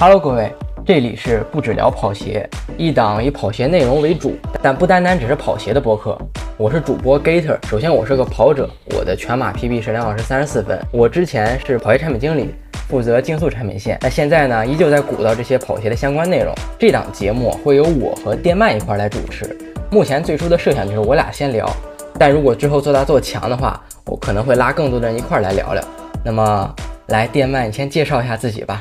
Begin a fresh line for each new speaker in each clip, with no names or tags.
Hello，各位，这里是不止聊跑鞋，一档以跑鞋内容为主，但不单单只是跑鞋的播客。我是主播 Gator。首先，我是个跑者，我的全马 PB 是两小时三十四分。我之前是跑鞋产品经理，负责竞速产品线。那现在呢，依旧在鼓捣这些跑鞋的相关内容。这档节目会由我和电鳗一块来主持。目前最初的设想就是我俩先聊，但如果之后做大做强的话，我可能会拉更多的人一块来聊聊。那么，来电鳗，你先介绍一下自己吧。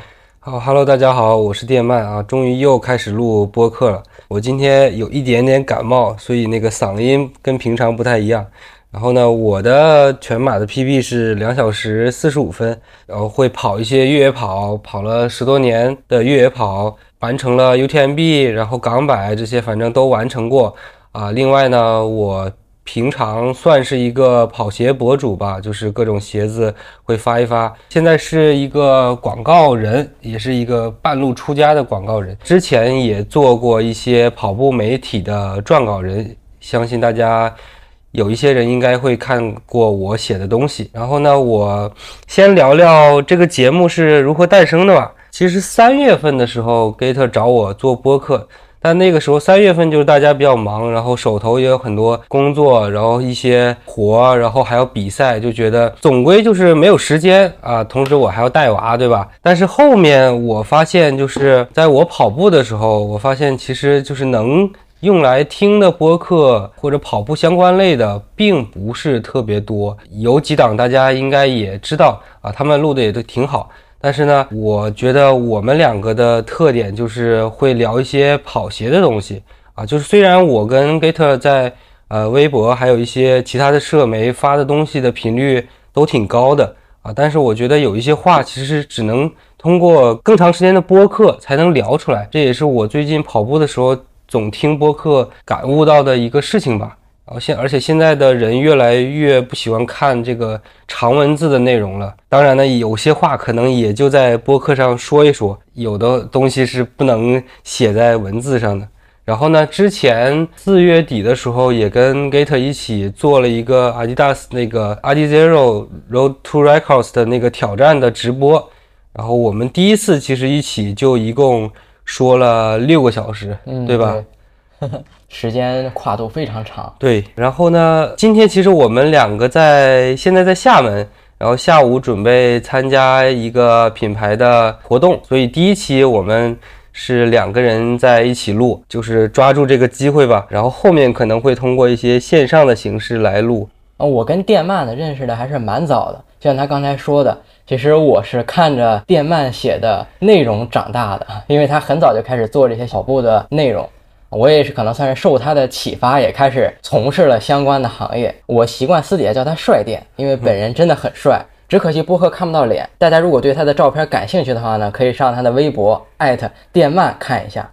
好，Hello，大家好，我是电鳗啊，终于又开始录播客了。我今天有一点点感冒，所以那个嗓音跟平常不太一样。然后呢，我的全马的 PB 是两小时四十五分，然后会跑一些越野跑，跑了十多年的越野跑，完成了 UTMB，然后港百这些，反正都完成过啊。另外呢，我。平常算是一个跑鞋博主吧，就是各种鞋子会发一发。现在是一个广告人，也是一个半路出家的广告人。之前也做过一些跑步媒体的撰稿人，相信大家有一些人应该会看过我写的东西。然后呢，我先聊聊这个节目是如何诞生的吧。其实三月份的时候，Gate 找我做播客。但那个时候三月份就是大家比较忙，然后手头也有很多工作，然后一些活，然后还有比赛，就觉得总归就是没有时间啊。同时我还要带娃，对吧？但是后面我发现，就是在我跑步的时候，我发现其实就是能用来听的播客或者跑步相关类的，并不是特别多。有几档大家应该也知道啊，他们录的也都挺好。但是呢，我觉得我们两个的特点就是会聊一些跑鞋的东西啊。就是虽然我跟 Gator 在呃微博还有一些其他的社媒发的东西的频率都挺高的啊，但是我觉得有一些话其实是只能通过更长时间的播客才能聊出来。这也是我最近跑步的时候总听播客感悟到的一个事情吧。然后现而且现在的人越来越不喜欢看这个长文字的内容了。当然呢，有些话可能也就在播客上说一说，有的东西是不能写在文字上的。然后呢，之前四月底的时候也跟 Gate 一起做了一个 Adidas 那个 Adizero Road to Records 的那个挑战的直播。然后我们第一次其实一起就一共说了六个小时，对吧？
时间跨度非常长，
对。然后呢，今天其实我们两个在现在在厦门，然后下午准备参加一个品牌的活动，所以第一期我们是两个人在一起录，就是抓住这个机会吧。然后后面可能会通过一些线上的形式来录。
啊，我跟电鳗呢认识的还是蛮早的，就像他刚才说的，其实我是看着电鳗写的内容长大的，因为他很早就开始做这些跑步的内容。我也是可能算是受他的启发，也开始从事了相关的行业。我习惯私底下叫他帅电，因为本人真的很帅。只可惜播客看不到脸。大家如果对他的照片感兴趣的话呢，可以上他的微博艾特电鳗看一下。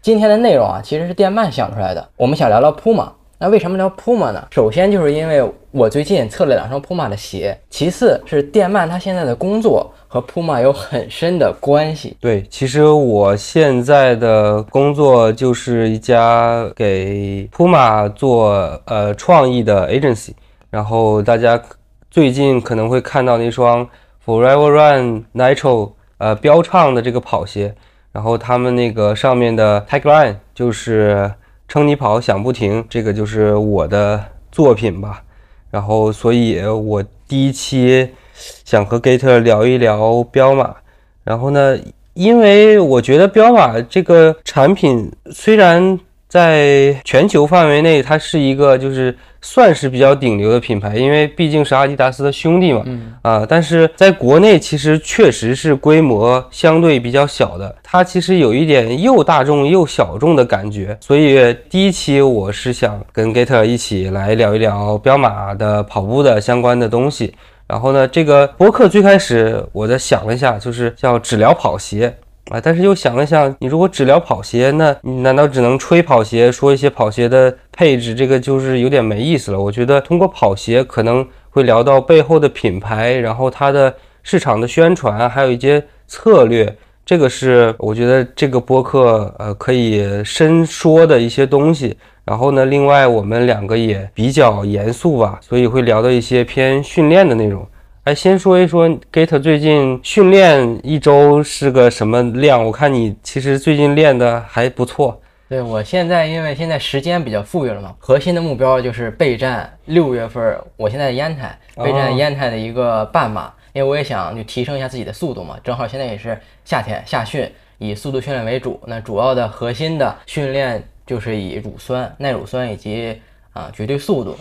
今天的内容啊，其实是电鳗想出来的。我们想聊聊铺嘛。那为什么聊 Puma 呢？首先就是因为我最近测了两双 Puma 的鞋，其次是电鳗他现在的工作和 Puma 有很深的关系。
对，其实我现在的工作就是一家给 Puma 做呃创意的 agency，然后大家最近可能会看到那双 Forever Run Nitro 呃标唱的这个跑鞋，然后他们那个上面的 tagline 就是。撑你跑，想不停，这个就是我的作品吧。然后，所以我第一期想和 Gator 聊一聊彪马。然后呢，因为我觉得彪马这个产品虽然。在全球范围内，它是一个就是算是比较顶流的品牌，因为毕竟是阿迪达斯的兄弟嘛，啊，但是在国内其实确实是规模相对比较小的，它其实有一点又大众又小众的感觉，所以第一期我是想跟 Gator 一起来聊一聊彪马的跑步的相关的东西，然后呢，这个播客最开始我在想了一下，就是叫只聊跑鞋。啊，但是又想了想，你如果只聊跑鞋，那你难道只能吹跑鞋，说一些跑鞋的配置？这个就是有点没意思了。我觉得通过跑鞋可能会聊到背后的品牌，然后它的市场的宣传，还有一些策略。这个是我觉得这个播客呃可以深说的一些东西。然后呢，另外我们两个也比较严肃吧，所以会聊到一些偏训练的内容。哎，先说一说 Gate 最近训练一周是个什么量？我看你其实最近练的还不错。
对我现在，因为现在时间比较富裕了嘛，核心的目标就是备战六月份，我现在烟台备战烟台的一个半马，因为我也想就提升一下自己的速度嘛，正好现在也是夏天夏训，以速度训练为主，那主要的核心的训练就是以乳酸、耐乳酸以及啊绝对速度，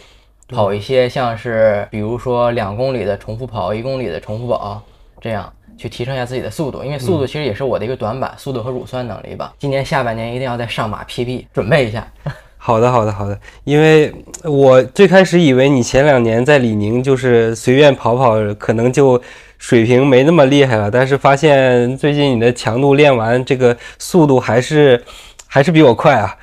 跑一些像是比如说两公里的重复跑、一公里的重复跑这样。去提升一下自己的速度，因为速度其实也是我的一个短板，速度和乳酸能力吧。今年下半年一定要再上马 PB，准备一下。
好的，好的，好的。因为我最开始以为你前两年在李宁就是随便跑跑，可能就水平没那么厉害了，但是发现最近你的强度练完，这个速度还是还是比我快啊。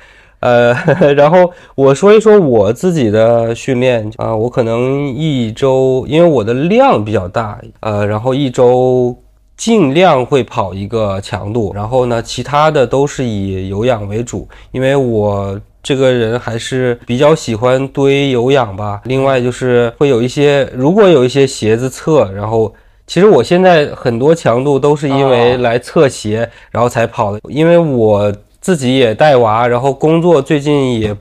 呃，然后我说一说我自己的训练啊，我可能一周，因为我的量比较大，呃，然后一周。尽量会跑一个强度，然后呢，其他的都是以有氧为主，因为我这个人还是比较喜欢堆有氧吧。另外就是会有一些，如果有一些鞋子测，然后其实我现在很多强度都是因为来测鞋，然后才跑的。因为我自己也带娃，然后工作最近也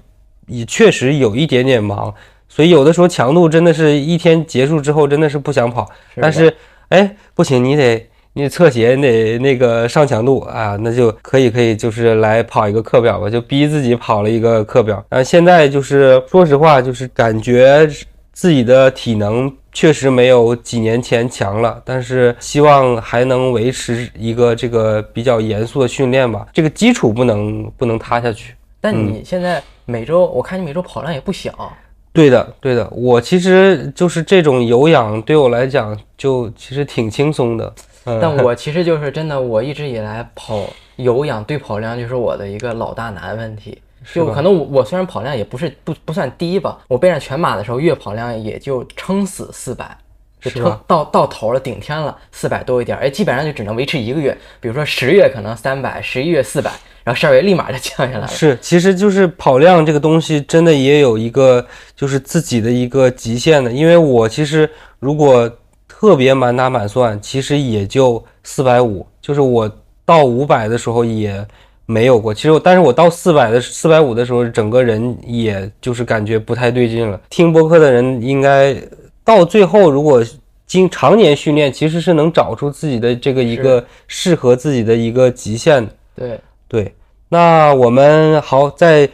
也确实有一点点忙，所以有的时候强度真的是一天结束之后真的是不想跑。但是哎，不行，你得。你得测鞋得那个上强度啊，那就可以可以，就是来跑一个课表吧，就逼自己跑了一个课表。啊，现在就是说实话，就是感觉自己的体能确实没有几年前强了，但是希望还能维持一个这个比较严肃的训练吧，这个基础不能不能塌下去。
但你现在每周，我看你每周跑量也不小。
对的，对的，我其实就是这种有氧对我来讲就其实挺轻松的。
但我其实就是真的，我一直以来跑有氧对跑量就是我的一个老大难问题。就可能我我虽然跑量也不是不不算低吧，我备战全马的时候月跑量也就撑死四百，就撑到到头了顶天了四百多一点，哎，基本上就只能维持一个月。比如说十月可能三百，十一月四百，然后十二月立马就降下来了。
是，其实就是跑量这个东西真的也有一个就是自己的一个极限的，因为我其实如果。特别满打满算，其实也就四百五，就是我到五百的时候也没有过。其实我，但是我到四百的四百五的时候，整个人也就是感觉不太对劲了。听播客的人应该到最后，如果经常年训练，其实是能找出自己的这个一个适合自己的一个极限。
对
对，那我们好，再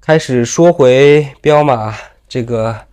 开始说回彪马这个。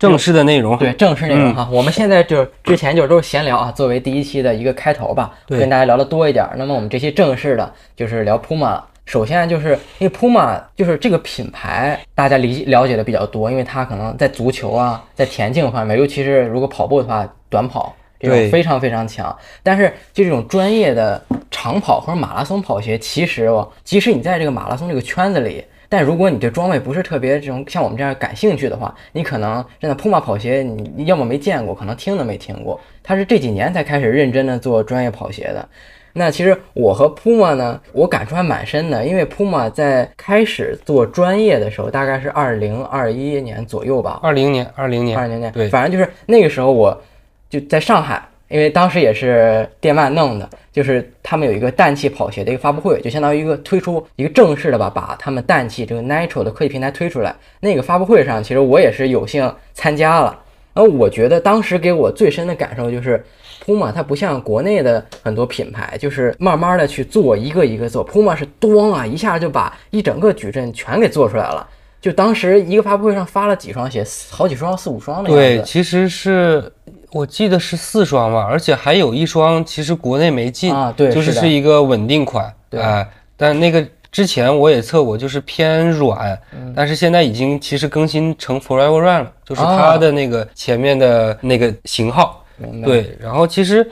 正式的内容，
对正式内容哈，我们现在就之前就都是闲聊啊，作为第一期的一个开头吧，跟大家聊的多一点。那么我们这期正式的，就是聊 Puma。首先就是因为 Puma 就是这个品牌，大家理了解的比较多，因为它可能在足球啊，在田径方面，尤其是如果跑步的话，短跑这种非常非常强。但是就这种专业的长跑或者马拉松跑鞋，其实哦，即使你在这个马拉松这个圈子里。但如果你对装备不是特别这种像我们这样感兴趣的话，你可能真的 Puma 跑鞋，你要么没见过，可能听都没听过。它是这几年才开始认真的做专业跑鞋的。那其实我和 Puma 呢，我感触还蛮深的，因为 Puma 在开始做专业的时候，大概是二零二一年左右吧。
二零年，二零年，
二零年，
对，
反正就是那个时候，我就在上海。因为当时也是电鳗弄的，就是他们有一个氮气跑鞋的一个发布会，就相当于一个推出一个正式的吧，把他们氮气这个 Nitro 的科技平台推出来。那个发布会上，其实我也是有幸参加了。然后我觉得当时给我最深的感受就是 Puma 它不像国内的很多品牌，就是慢慢的去做一个一个做，Puma 是咣啊一下就把一整个矩阵全给做出来了。就当时一个发布会上发了几双鞋，好几双，四五双的样
子。对，其实是。我记得是四双吧，而且还有一双其实国内没进
啊，对，
就是
是
一个稳定款，
对，
但那个之前我也测过，就是偏软，但是现在已经其实更新成 Forever Run 了，就是它的那个前面的那个型号，对，然后其实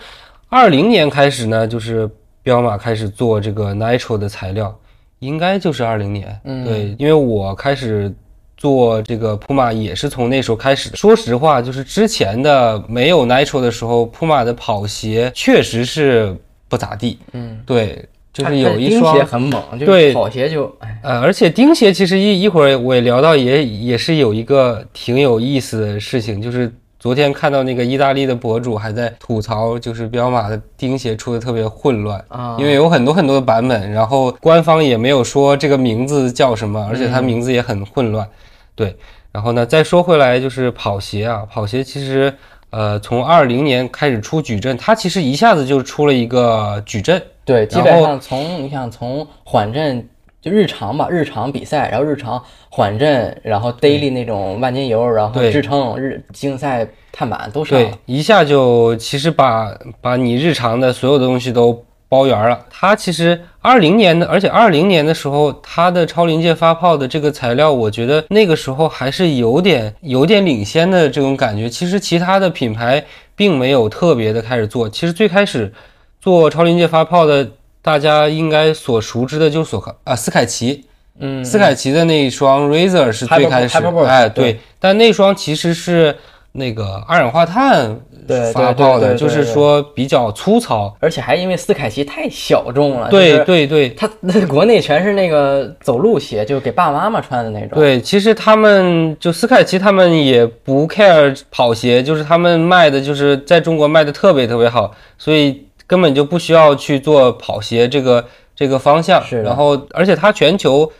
二零年开始呢，就是彪马开始做这个 Nitro 的材料，应该就是二零年，对，因为我开始。做这个普马也是从那时候开始的。说实话，就是之前的没有 Nitro 的时候，普马的跑鞋确实是不咋地。
嗯，
对，就是有一双
鞋很猛，
对
跑鞋就
呃，而且钉鞋其实一一会儿我也聊到，也也是有一个挺有意思的事情，就是昨天看到那个意大利的博主还在吐槽，就是彪马的钉鞋出的特别混乱
啊
因为有很多很多的版本，然后官方也没有说这个名字叫什么，而且它名字也很混乱。对，然后呢，再说回来就是跑鞋啊，跑鞋其实呃从二零年开始出矩阵，它其实一下子就出了一个矩阵，
对，基本上从你想从缓震就日常吧，日常比赛，然后日常缓震，然后 daily 那种万金油，然后支撑日竞赛碳板都上
对。，一下就其实把把你日常的所有的东西都包圆了。它其实二零年的，而且二零年的时候，它的超临界发泡的这个材料，我觉得那个时候还是有点有点领先的这种感觉。其实其他的品牌并没有特别的开始做。其实最开始做超临界发泡的，大家应该所熟知的就是索啊斯凯奇。
嗯，
斯凯奇的那一双 Razor 是最开始哎，
对
对，但那双其实是那个二氧化碳
对
发泡的，就是说比较粗糙。
而且还因为斯凯奇太小众了，
对对对
它那国内全是那个走路鞋，就是给爸爸妈妈穿的那种。
对，其实他们就斯凯奇他们也不 care 跑鞋，就是他们卖的就是在中国卖的特别特别好，所以根本就不需要去做跑鞋这个这个方向。
是
然后而且它全球。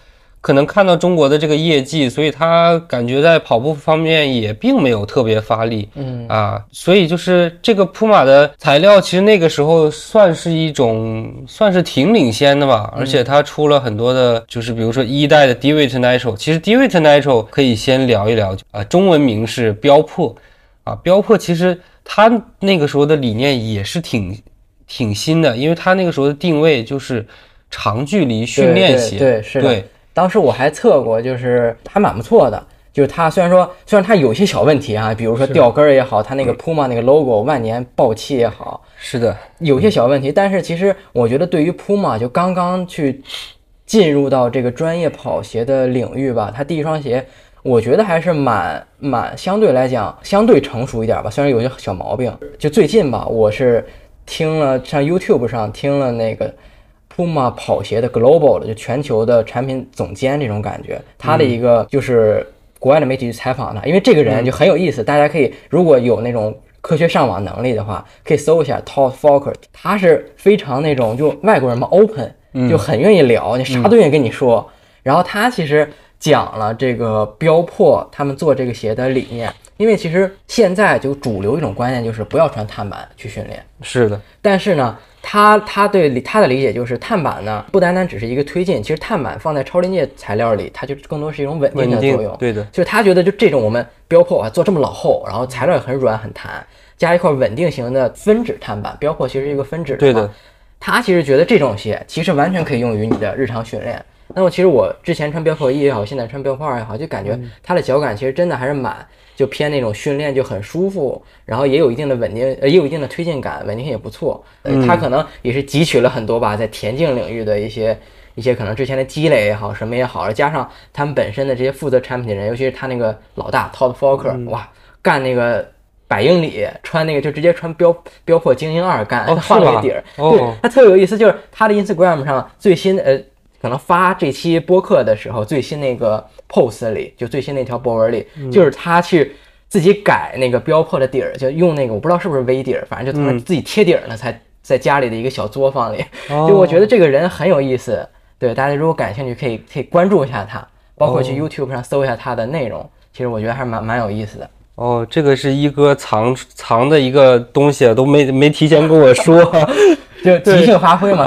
可能看到中国的这个业绩，所以他感觉在跑步方面也并没有特别发力。
嗯。
啊，所以就是这个普马的材料，其实那个时候算是一种，算是挺领先的吧。而且它出了很多的，就是比如说一代的 Divot Nitro，其实 Divot Nitro 可以先聊一聊啊，中文名是标破啊，标破其实他那个时候的理念也是挺挺新的，因为他那个时候的定位就是长距离训练鞋，
对对对是的。
对
当时我还测过，就是还蛮不错的。就是它虽然说虽然它有些小问题啊，比如说掉跟儿也好，它那个 Puma 那个 logo 万年爆气也好，
是的，
有些小问题。但是其实我觉得对于 Puma 就刚刚去进入到这个专业跑鞋的领域吧，它第一双鞋。我觉得还是蛮蛮相对来讲相对成熟一点吧，虽然有些小毛病。就最近吧，我是听了上 YouTube 上听了那个 Puma 跑鞋的 Global 的，就全球的产品总监这种感觉，他的一个就是国外的媒体去采访他，因为这个人就很有意思，大家可以如果有那种科学上网能力的话，可以搜一下 Todd Falker，他是非常那种就外国人嘛 open，就很愿意聊，你啥都愿意跟你说。然后他其实讲了这个标破他们做这个鞋的理念，因为其实现在就主流一种观念就是不要穿碳板去训练。
是的，
但是呢，他他对理他的理解就是碳板呢不单单只是一个推进，其实碳板放在超临界材料里，它就更多是一种稳定的作用。
对的，
就是他觉得就这种我们标破啊做这么老厚，然后材料也很软很弹，加一块稳定型的分趾碳板，标破其实是一个分趾
对的。
他其实觉得这种鞋其实完全可以用于你的日常训练。那么其实我之前穿标破一也好，现在穿标破二也好，就感觉
嗯
它的脚感其实真的还是蛮就偏那种训练就很舒服，然后也有一定的稳定，呃，也有一定的推进感，稳定性也不错。呃，
嗯
它可能也是汲取了很多吧，在田径领域的一些一些可能之前的积累也好，什么也好，加上他们本身的这些负责产品的人，尤其是他那个老大 Todd Falker，、哇，
嗯
干那个。百英里穿那个就直接穿标标破精英二干，
哦
换了个底儿，
哦
对，他特别有意思，就是他的 Instagram 上最新呃，可能发这期播客的时候，最新那个 post 里，就最新那条博文里，
嗯
就是他去自己改那个标破的底儿，就用那个我不知道是不是微底儿，反正就自己贴底儿呢，才在家里的一个小作坊里。
哦
就我觉得这个人很有意思，对大家如果感兴趣，可以可以关注一下他，包括去
哦
YouTube 上搜一下他的内容，其实我觉得还是蛮蛮有意思的。
哦，这个是一哥藏藏的一个东西，啊都没没提前跟我说。
就即兴发挥嘛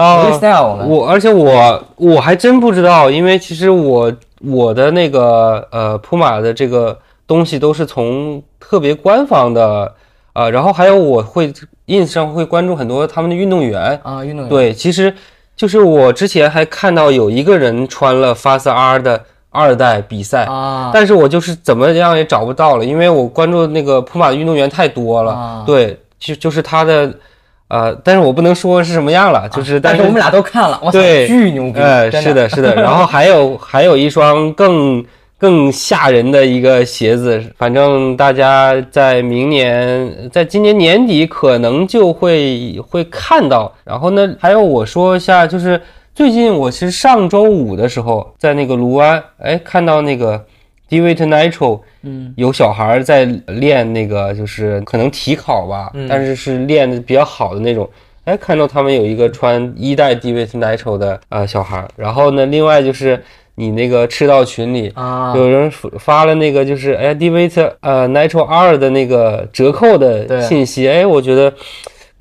我
而且我我还真不知道，因为其实我我的那个呃普马的这个东西都是从特别官方的啊、然后还有我会 ins 上会关注很多他们的运动员。
啊，运动员
对，其实就是我之前还看到有一个人穿了 Fast R 的二代比赛，
啊，
但是我就是怎么样也找不到了，因为我关注那个普马的运动员太多了。
啊
对，就就是他的，呃，但是我不能说是什么样了，就是、
但是我们俩都看了，哇塞，
对
巨牛逼，
哎，是的，是的。然后还有还有一双更更吓人的一个鞋子，反正大家在明年，在今年年底可能就会会看到。然后呢，还有我说一下，就是最近我其实上周五的时候，在那个卢湾，哎，看到那个 Dewey Nitro，
嗯，
有小孩儿在练那个，就是可能体考吧，
嗯。
但是是练的比较好的那种。哎，看到他们有一个穿一代 Dewey Nitro 的呃小孩儿，然后呢，另外就是你那个赤道群里。
啊，
有人发了那个就是哎 d v t 呃 Nitro 二的那个折扣的信息，哎，我觉得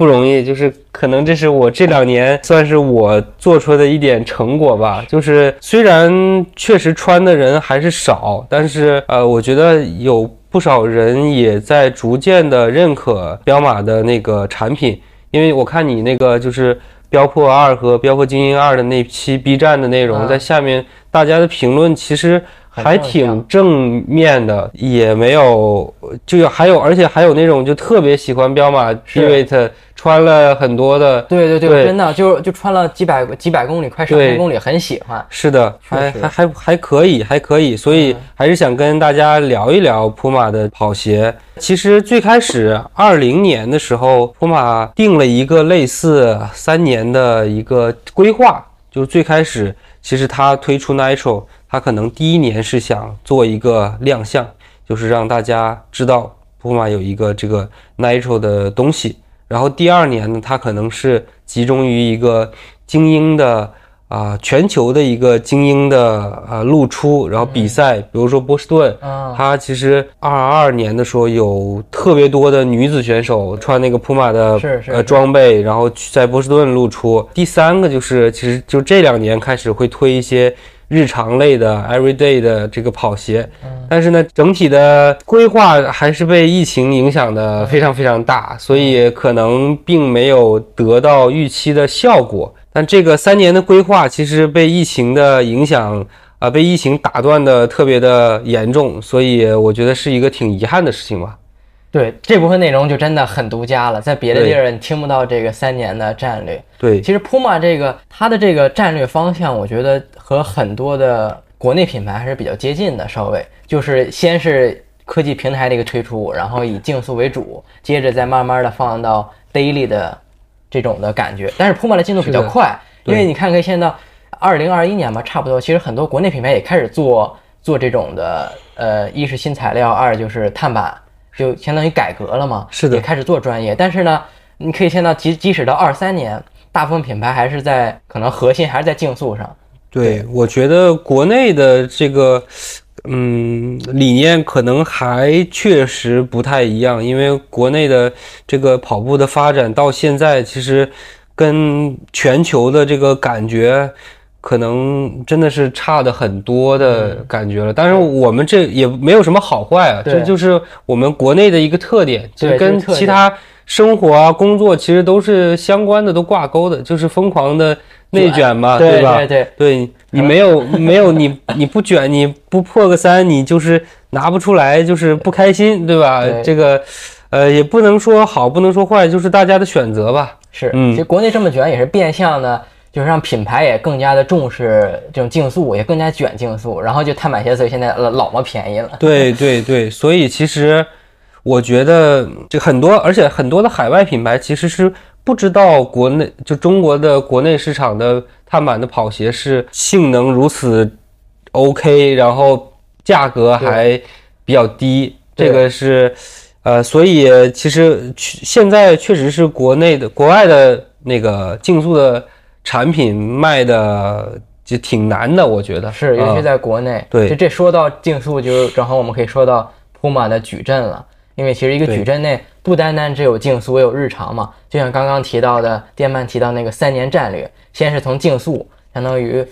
不容易，就是可能这是我这两年算是我做出的一点成果吧。就是虽然确实穿的人还是少，但是呃，我觉得有不少人也在逐渐的认可彪马的那个产品，因为我看你那个就是。标破二和标破精英二的那期 B 站的内容，
啊
在下面大家的评论其实还挺正面的，也没有就有还有，而且还有那种就特别喜欢彪马 v i t 穿了很多的，
对对对，
对
真的就就穿了几百几百公里，快上
对
千公里，很喜欢。
是的，还还还还可以，还可以，所以还是想跟大家聊一聊普马的跑鞋。其实最开始二零年的时候，普马定了一个类似三年的一个规划，就是最开始其实它推出 Nitro，它可能第一年是想做一个亮相，就是让大家知道普马有一个这个 Nitro 的东西。然后第二年呢，它可能是集中于一个精英的啊、全球的一个精英的啊、露出，然后比赛，比如说波士顿，
啊，
它其实二二年的时候有特别多的女子选手穿那个普马的呃装备，然后去在波士顿露出。第三个就是，其实就这两年开始会推一些日常类的 everyday 的这个跑鞋，但是呢，整体的规划还是被疫情影响的非常非常大，所以可能并没有得到预期的效果。但这个三年的规划其实被疫情的影响啊、被疫情打断的特别的严重，所以我觉得是一个挺遗憾的事情吧。
对这部分内容就真的很独家了，在别的地儿你听不到这个三年的战略。
对，
其实 Puma 这个它的这个战略方向，我觉得和很多的国内品牌还是比较接近的。稍微就是先是科技平台的一个推出，然后以竞速为主，接着再慢慢的放到 daily 的这种的感觉。但是 Puma 的进度比较快，因为你看，可以现在到二零二一年吧，差不多，其实很多国内品牌也开始做做这种的，呃，一是新材料，二就是碳板，就相当于改革了嘛。
是的
也开始做专业。但是呢，你可以看到，即即使到二三年，大部分品牌还是在可能核心还是在竞速上。
对，我觉得国内的这个，嗯，理念可能还确实不太一样，因为国内的这个跑步的发展到现在，其实跟全球的这个感觉。可能真的是差的很多的感觉了，但是我们这也没有什么好坏啊，这就是我们国内的一个特点，就
对
跟其他生活啊、工作其实都是相关的，都挂钩的，就是疯狂的内卷。嘛，
对
吧？
对对。
对你没有没有你你不卷你不破个三，你就是拿不出来，就是不开心，对吧？
对。
这个呃也不能说好，不能说坏，就是大家的选择吧。
是，
嗯。
其实国内这么卷也是变相的，就是让品牌也更加的重视这种竞速，也更加卷竞速，然后就碳板鞋，所以现在呃老么便宜了。
对对对，所以其实我觉得这很多，而且很多的海外品牌其实是不知道国内就中国的国内市场的碳板的跑鞋是性能如此 OK，然后价格还比较低，这个是呃，所以其实去现在确实是国内的国外的那个竞速的产品卖的就挺难的，我觉得
是，尤其
啊
在国内。
对
就这说到竞速，就正好我们可以说到 Puma 的矩阵了。因为其实一个矩阵内不单单只有竞速，也有日常嘛。就像刚刚提到的，电鳗提到那个三年战略，先是从竞速，相当于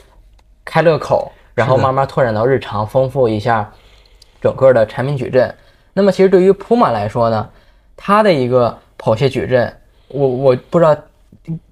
开乐口，然后慢慢拓展到日常，丰富一下整个的产品矩阵。那么其实对于 Puma 来说呢，它的一个跑鞋矩阵，我我不知道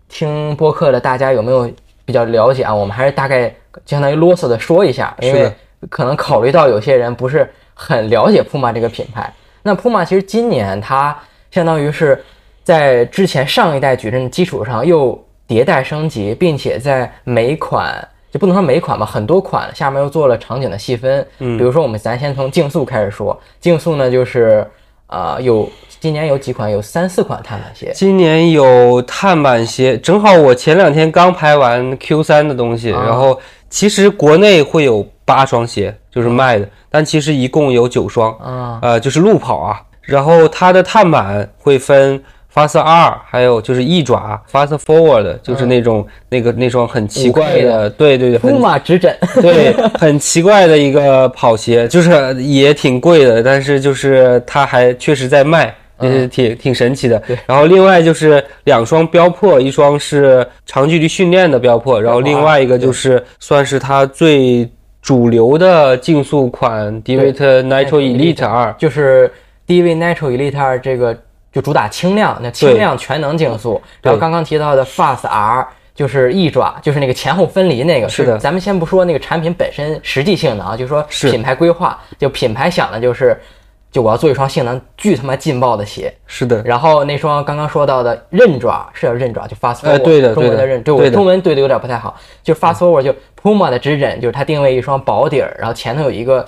听播客的大家有没有比较了解啊？我们还是大概相当于啰嗦的说一下，因为可能考虑到有些人不是很了解 Puma 这个品牌。那 Puma 其实今年它相当于是在之前上一代矩阵基础上又迭代升级，并且在每款就不能说每款吧，很多款下面又做了场景的细分。嗯，比如说我们咱先从竞速开始说，竞速呢就是呃有今年有几款，有三四款碳板鞋。
今年有碳板鞋，正好我前两天刚拍完 Q 三的东西，
啊。
然后其实国内会有八双鞋就是卖的，但其实一共有九双，
啊，
呃，就是路跑啊。然后它的碳板会分 Fast R，还有就是翼爪 Fast Forward，就是那种、那个那双很奇怪
5K
的，对对对，
木马直枕，
对，很奇怪的一个跑鞋，就是也挺贵的，但是就是它还确实在卖，也是挺挺神奇的。然后另外就是两双标破，一双是长距离训练的标破，然后另外一个就是算是它最主流的竞速款 Divot Nitro Elite 二。
就是 DV Natural Elite 二这个就主打轻量，那轻量全能竞速。然后刚刚提到的 Fast R 就是翼爪，就是那个前后分离那个。
是的
咱们先不说那个产品本身实际性能啊，就说品牌规划，就品牌想的就是，就我要做一双性能巨他妈劲爆的鞋。
是的，
然后那双刚刚说到的刃爪是叫刃爪，就 Fast Forward，、
哎对的对的。
中文的刃，中文对的有点不太好，就 Fast Forward 就 Puma 的指针，就是它定位一双薄底儿，然后前头有一个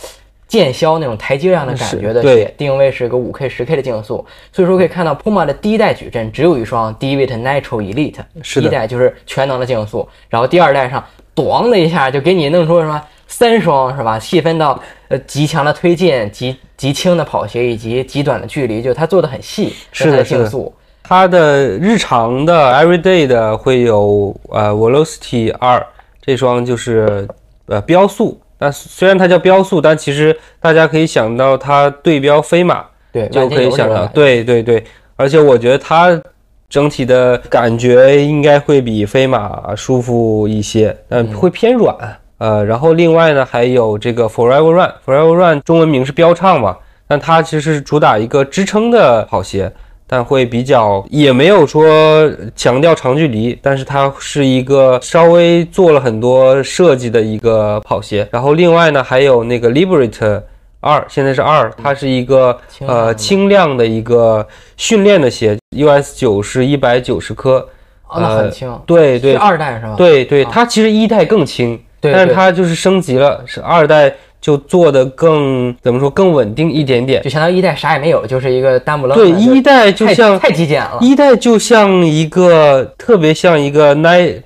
剑削那种台阶样的感觉的鞋，定位是个五 K、十 K 的竞速，所以说可以看到 Puma 的第一代矩阵只有一双 Divit Nitro Elite，
是的。
第一代就是全能的竞速，然后第二代上咣的一下就给你弄出什么三双是吧？细分到呃极强的推进、极极轻的跑鞋以及极短的距离，就它做的很细，
是的
竞速。
它的日常的 everyday 的会有呃 Velocity 二这双就是呃标速，但虽然它叫标速，但其实大家可以想到它对标飞马，
对，
就可以想到，对对对，而且我觉得它整体的感觉应该会比飞马舒服一些，嗯会偏软。呃，然后另外呢，还有这个 Forever Run，Forever Run 中文名是标唱嘛，但它其实是主打一个支撑的跑鞋，但会比较也没有说强调长距离，但是它是一个稍微做了很多设计的一个跑鞋。然后另外呢，还有那个 Liberate 二，现在是二，它是一个呃轻量的一个训练的鞋，US 九是一百九十克，
哦，那很轻，
对对
是二代是吧？
对对，它其实一代更轻，
对对
但是它就是升级了，是二代就做的更怎么说更稳定一点点。
就相当于一代啥也没有，就是一个单不愣的。
对，一代就像
太极简了。
一代就像一个特别像一个 Ni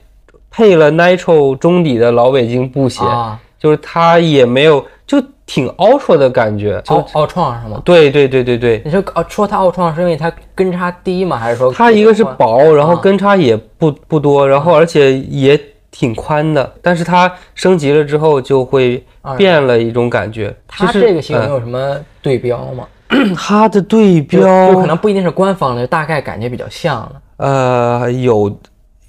配了 Nitro 中底的老北京布鞋，
啊，
就是它也没有就挺 Ultra 的感觉。就
奥奥创是吗？
对对对对对，
你说哦，说它奥创是因为它跟差低吗？还是说
它一个是薄，然后
啊
跟差也不不多，然后而且也挺宽的，但是它升级了之后就会
啊
变了一种感觉。
它
是
这个型有什么对标吗？
它的对标
就可能不一定是官方的，就大概感觉比较像的。
呃有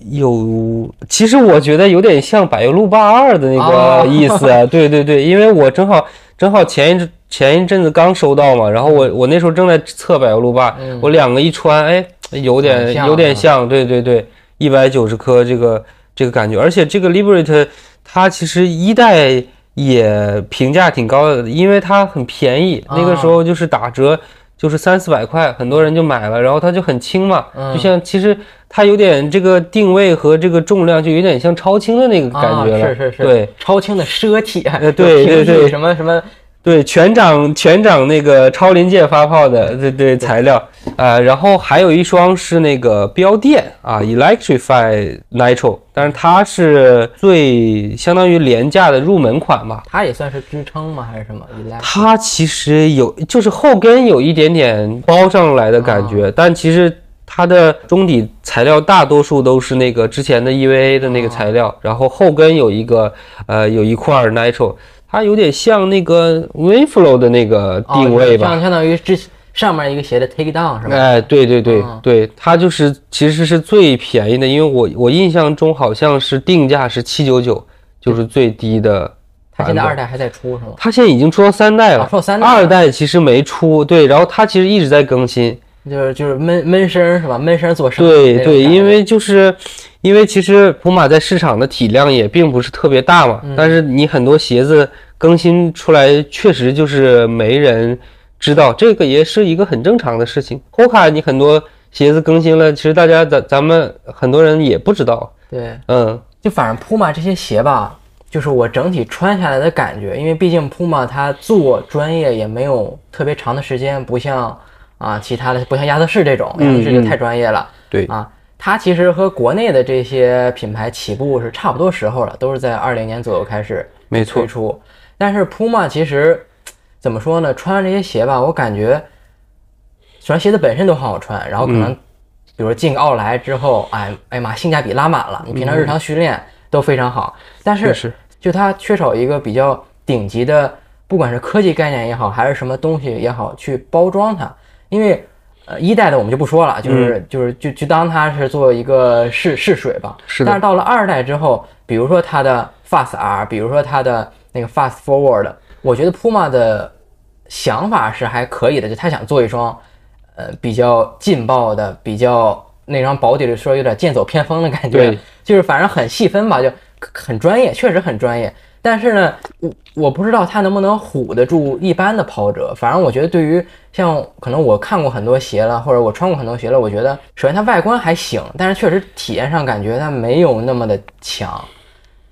有，其实我觉得有点像柏油路霸二的那
哦
个意思啊。对对对，因为我正好正好前一阵前一阵子刚收到嘛，然后我我那时候正在测柏油路霸，
嗯
我两个一穿，哎，有点有点
啊
像，对对对，一百九十颗这个这个感觉，而且这个 Liberate 它其实一代也评价挺高的，因为它很便宜，那个时候就是打折。就是三四百块，很多人就买了，然后它就很轻嘛，
嗯。
就像其实它有点这个定位和这个重量就有点像超轻的那个感觉了，
啊、是是是，
对，
超轻的奢体，
呃对对对。
什么什么
对，全掌全掌那个超临界发泡的，对对材料，呃，然后还有一双是那个标电啊，Electrify Nitro，但是它是最相当于廉价的入门款吧。
它也算是支撑吗？还是什么？
它其实有，就是后跟有一点点包上来的感觉，但其实它的中底材料大多数都是那个之前的 EVA 的那个材料，然后后跟有一个呃有一块 Nitro。它有点像那个 Winflow 的那个定位吧，
相相当于之上面一个鞋的 Take Down 是吧？
哎，对对对、
嗯
对，它就是其实是最便宜的，因为我我印象中好像是定价是七九九，就是最低的。
它现在二代还在出是吗？
它现在已经出到三代了，
啊出到三代了
二代其实没出，对，然后它其实一直在更新，
就是就是闷闷声是吧？闷声做生意
对对，因为就是因为其实普马在市场的体量也并不是特别大嘛，
嗯
但是你很多鞋子更新出来，确实就是没人知道，这个也是一个很正常的事情。Hoka 你很多鞋子更新了，其实大家咱咱们很多人也不知道，
对，
嗯，
就反正 Puma 这些鞋吧，就是我整体穿下来的感觉，因为毕竟 Puma 它做专业也没有特别长的时间，不像啊其他的，不像亚瑟士这种，亚瑟士就太专业了。
对
啊，它其实和国内的这些品牌起步是差不多时候了，都是在二零年左右开始
没错
推，出。但是 Puma 其实怎么说呢？穿上这些鞋吧，我感觉虽然鞋子本身都很好穿，然后可能比如进个奥莱之后，哎哎妈，性价比拉满了，你平常日常训练都非常好，但是就它缺少一个比较顶级的，不管是科技概念也好，还是什么东西也好，去包装它。因为呃一代的我们就不说了，就是、就是就就当它是做一个试试水吧。
是
但是到了二代之后，比如说它的 Fast R，比如说它的那个 Fast Forward，我觉得 Puma 的想法是还可以的，就他想做一双呃比较劲爆的，比较那双保底的说有点剑走偏锋的感觉
对，
就是反正很细分吧，就很专业，确实很专业。但是呢，我我不知道它能不能唬得住一般的跑者。反正我觉得，对于像可能我看过很多鞋了，或者我穿过很多鞋了，我觉得首先它外观还行，但是确实体验上感觉它没有那么的强。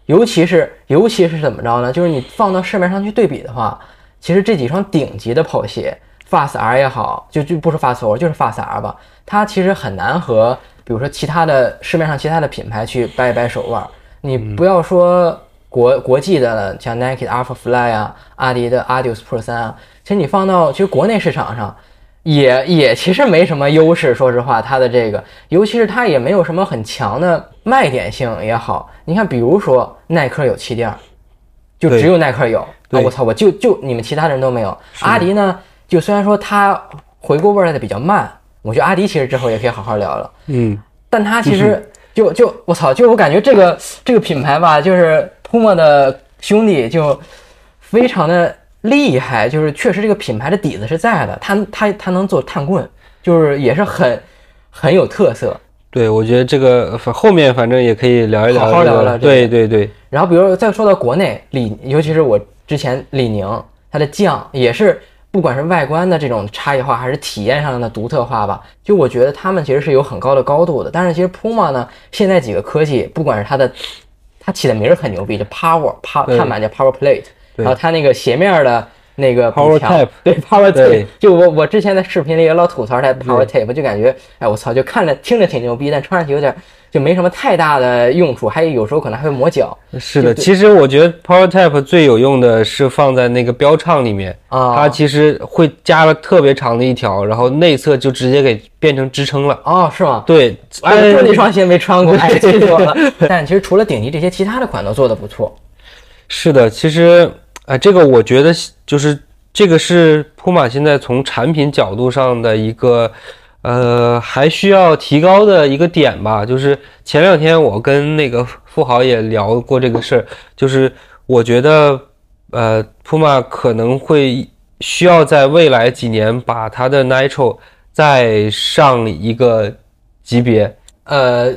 尤其是尤其是怎么着呢？就是你放到市面上去对比的话，其实这几双顶级的跑鞋，Fast R 也好，就就不是 Fast R，就是 Fast R 吧，它其实很难和比如说其他的市面上其他的品牌去掰一掰手腕。你不要说国国际的，像 Nike 的 Alpha Fly 啊，阿迪的 Adios Pro 三啊，其实你放到其实国内市场上。也也其实没什么优势，说实话，它的这个，尤其是它也没有什么很强的卖点性也好。你看，比如说耐克有气垫儿，就只有耐克有啊！我操，我就就你们其他人都没有。阿迪呢，就虽然说它回过味儿来的比较慢，我觉得阿迪其实之后也可以好好聊聊。
嗯，
但它其实就就我操，就我感觉这个这个品牌吧，就是 Puma 的兄弟就非常的厉害，就是确实这个品牌的底子是在的，他他他能做碳棍，就是也是很很有特色。
对，我觉得这个反后面反正也可以聊一聊、
好好聊聊这个
对对对，
然后比如再说到国内李，尤其是我之前李宁，它的酱也是不管是外观的这种差异化，还是体验上的独特化吧，就我觉得他们其实是有很高的高度的。但是其实 Puma 呢，现在几个科技，不管是它的，它起的名儿很牛逼，就 Power Power
对。
碳板叫 Power Plate，然后它那个鞋面的。那个
Power Tape
对 Power Tape，就我我之前在视频里也老吐槽它 Power Tape，就感觉哎我操，就看着听着挺牛逼，但穿上去有点就没什么太大的用处，还有有时候可能还会磨脚
是的。其实我觉得 Power Tap 最有用的是放在那个标唱里面，
啊。
它其实会加了特别长的一条，然后内侧就直接给变成支撑了。
哦，是吗？
对，
哎，就那双鞋没穿过，哎，记住了。但其实除了顶级这些，其他的款都做的不错。
是的，其实啊、呃这个我觉得就是这个是普马现在从产品角度上的一个呃还需要提高的一个点吧。就是前两天我跟那个富豪也聊过这个事儿，就是我觉得呃铺马可能会需要在未来几年把它的 Nitro 再上一个级别。
呃，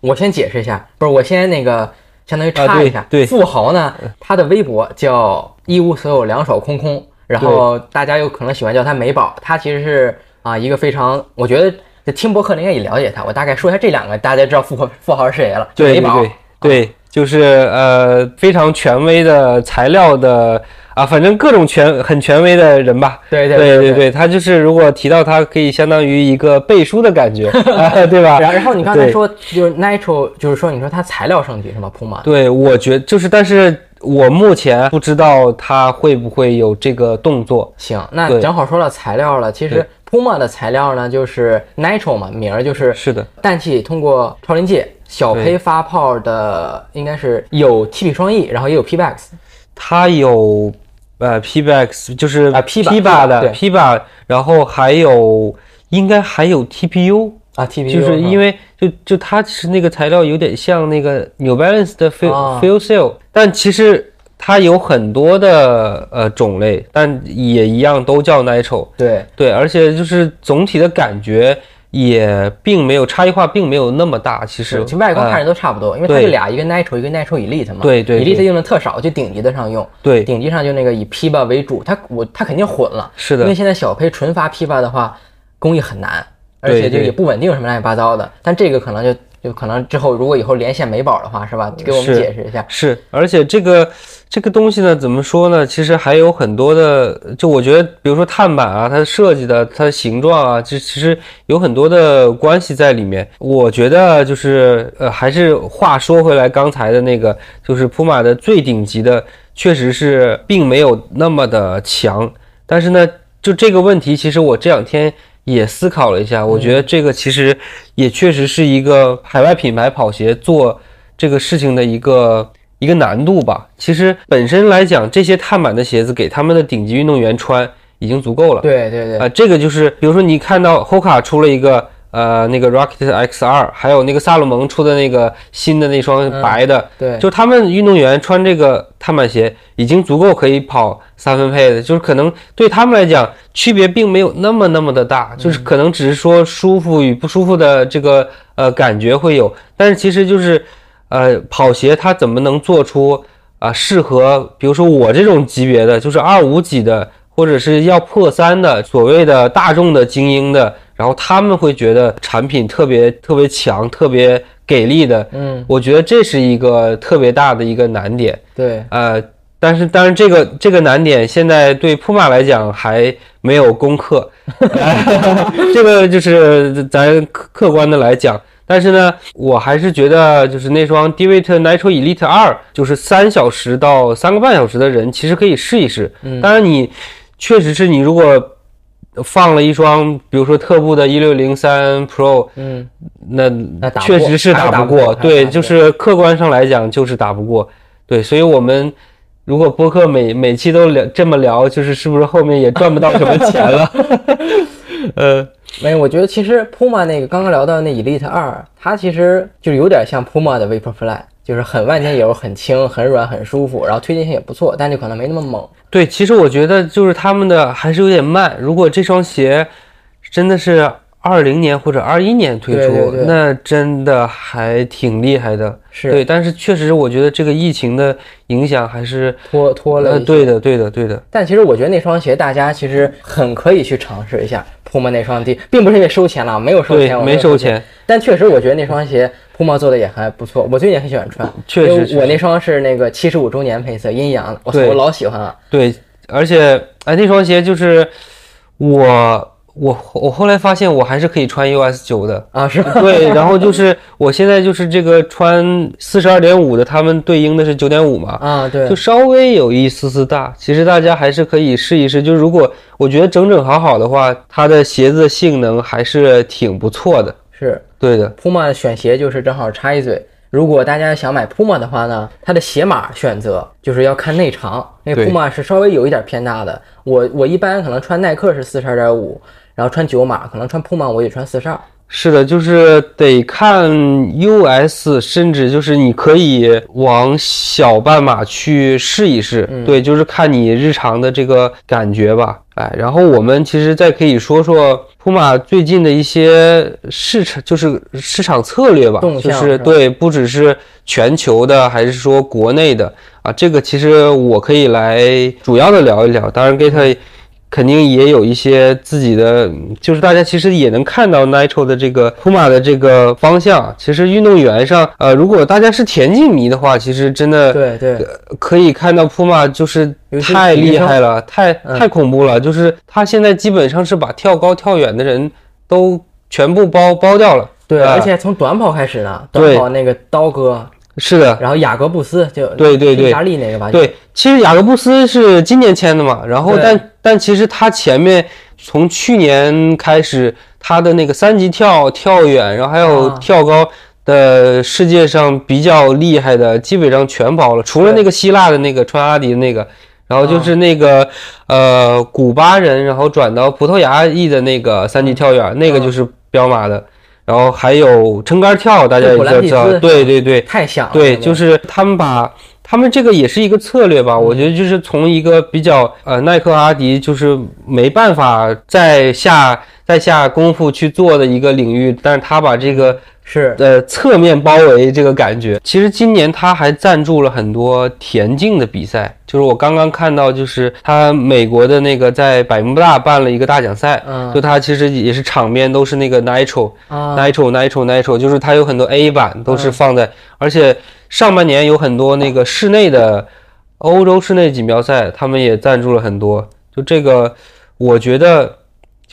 我先解释一下，不是，我先那个相当于插一下。
啊对对
富豪呢，他的微博叫一无所有，两手空空，然后大家有可能喜欢叫他美宝。他其实是啊一个非常，我觉得这听博客的应该也了解他。我大概说一下这两个，大家知道富豪富豪是谁了。
对对对对，就是呃非常权威的材料的啊，反正各种权很权威的人吧。
对对
对
对
对，他就是如果提到他，可以相当于一个背书的感觉，啊对吧？
然后然后你刚才说就是 natural，就是说你说它材料升级是吗？Puma
对，我觉就是，但是我目前不知道他会不会有这个动作。
行，那
对
正好说到材料了。其实 Puma 的材料呢，就是 Nitro 嘛，名儿就是。
是的，
氮气通过超临界小胚发泡的，应该是有 TP 双翼然后也有 P-Bax。
它有呃 P-Bax，就是
啊，P-Ba-
的 P-Ba，然后还有应该还有 TPU。
啊 TPU，
就是因
为
为就就它其实那个材料有点像那个 New Balance 的 Fuel、
啊。
Fuel Cell，但其实它有很多的呃种类，但也一样都叫 Nitro。
对
对，而且就是总体的感觉也并没有差异化，并没有那么大。其实，
其实外观看
呃
着都差不多，因为它
对
就俩，一个 Nitro，一个 Nitro Elite 嘛。
对对对
，Elite 用的特少，就顶级的上用。
对
顶级上就那个以 P-Ba 为主，它我它肯定混了。
是的，
因为现在小胚纯发 P-Ba 的话，工艺很难，而且就也不稳定什么乱七八糟的。但这个可能就就可能之后如果以后连线美宝的话，是吧？给我们解释一下。
是，而且这个这个东西呢，怎么说呢？其实还有很多的，就我觉得，比如说碳板啊，它设计的、它的形状啊，这其实有很多的关系在里面。我觉得就是呃，还是话说回来，刚才的那个，就是普马的最顶级的，确实是并没有那么的强。但是呢，就这个问题，其实我这两天也思考了一下，我觉得这个其实也确实是一个海外品牌跑鞋做这个事情的一个一个难度吧。其实本身来讲，这些碳板的鞋子给他们的顶级运动员穿已经足够了。
对对对，
啊、这个就是比如说你看到 Hoka 出了一个呃那个 Rocket X 二，还有那个萨洛蒙出的那个新的那双白的，
对，
就他们运动员穿这个碳板鞋已经足够可以跑三分配的，就是可能对他们来讲区别并没有那么那么的大，就是可能只是说舒服与不舒服的这个呃感觉会有，但是其实就是呃跑鞋它怎么能做出啊、适合比如说我这种级别的，就是二五几的。或者是要破三的所谓的大众的精英的，然后他们会觉得产品特别特别强、特别给力的，
嗯，
我觉得这是一个特别大的一个难点，
对，
呃，但是当然这个这个难点现在对普马来讲还没有攻克，这个就是咱客客观的来讲，但是呢，我还是觉得就是那双 Divit Nitro Elite 二，就是三小时到三个半小时的人其实可以试一试，
嗯。
当然你确实是你如果放了一双，比如说特步的一六零三 Pro，
嗯，
那
那
确实是
打
打不过，对，就是客观上来讲就是打不过，对，所以我们如果播客每每期都聊这么聊，就是是不是后面也赚不到什么钱了？呃，
没有，我觉得其实 Puma 那个刚刚聊到那 Elite 二，它其实就有点像 Puma 的 Vaporfly，就是很万年油，很轻、很软、很舒服，然后推荐性也不错，但就可能没那么猛。
对，其实我觉得就是他们的还是有点慢。如果这双鞋真的是二零年或者二一年推出，
对对对
那真的还挺厉害的。
是
对，但是确实我觉得这个疫情的影响还是
拖拖了
呃，对的，对的，对的。
但其实我觉得那双鞋大家其实很可以去尝试一下 Puma 那双 D，并不是因为收钱了，没有收钱，我，
没收钱，
但确实我觉得那双鞋 Puma 做的也还不错，我最近也很喜欢穿。
确实
我那双是那个七十五周年配色阴阳的，我我老喜欢了。
对，而且哎，那双鞋就是我我我后来发现我还是可以穿 US 九的。
啊，是吧？
对，然后就是我现在就是这个穿四十二点五的，他们对应的是九点五嘛，
啊，对
就，稍微有一丝丝大。其实大家还是可以试一试，就如果我觉得整整好好的话，它的鞋子性能还是挺不错的。
是
对的
，Puma 选鞋就是正好插一嘴。如果大家想买 Puma 的话呢，它的鞋码选择就是要看内长，因为 Puma 是稍微有一点偏大的。我我一般可能穿耐克是四十二点五，然后穿九码，可能穿 Puma 我也穿四十二。
是的，就是得看 US，甚至就是你可以往小半码去试一试，对，就是看你日常的这个感觉吧。哎，然后我们其实再可以说说普马最近的一些市场，就是市场策略吧，就是对，不只是全球的，还是说国内的啊，这个其实我可以来主要的聊一聊。当然，Gate 肯定也有一些自己的，就是大家其实也能看到 Nitro 的这个 Puma 的这个方向。其实运动员上，呃，如果大家是田径迷的话，其实真的
对对，
可以看到 Puma 就是太厉害了，太
嗯
太恐怖了。就是他现在基本上是把跳高、跳远的人都全部包包掉了。
对，
啊
而且从短跑开始呢，短跑那个刀哥，
是的，
然后雅各布斯就
对对对。
意大利那个吧，
对，其实雅各布斯是今年签的嘛，然后但但其实他前面从去年开始，他的那个三级跳、跳远，然后还有
啊。
跳高的世界上比较厉害的，基本上全包了，除了那个希腊的那个穿阿迪的那个。然后
啊
就是那个、呃古巴人，然后转到葡萄牙裔的那个三级跳远，那个就是彪马的。然后还有撑杆跳，大家也知道，对对对，
太响了。
对，就是他们把他们这个也是一个策略吧，我觉得就是从一个比较呃耐克、阿迪就是没办法再下再下功夫去做的一个领域，但是他把这个
是
呃侧面包围这个感觉。其实今年他还赞助了很多田径的比赛，就是我刚刚看到，就是他美国的那个在百慕大办了一个大奖赛，
嗯
就他其实也是场面都是那个 Nitro，
啊
，Nitro Nitro Nitro，就是他有很多 A 版都是放在，而且上半年有很多那个室内的欧洲室内锦标赛，他们也赞助了很多。就这个，我觉得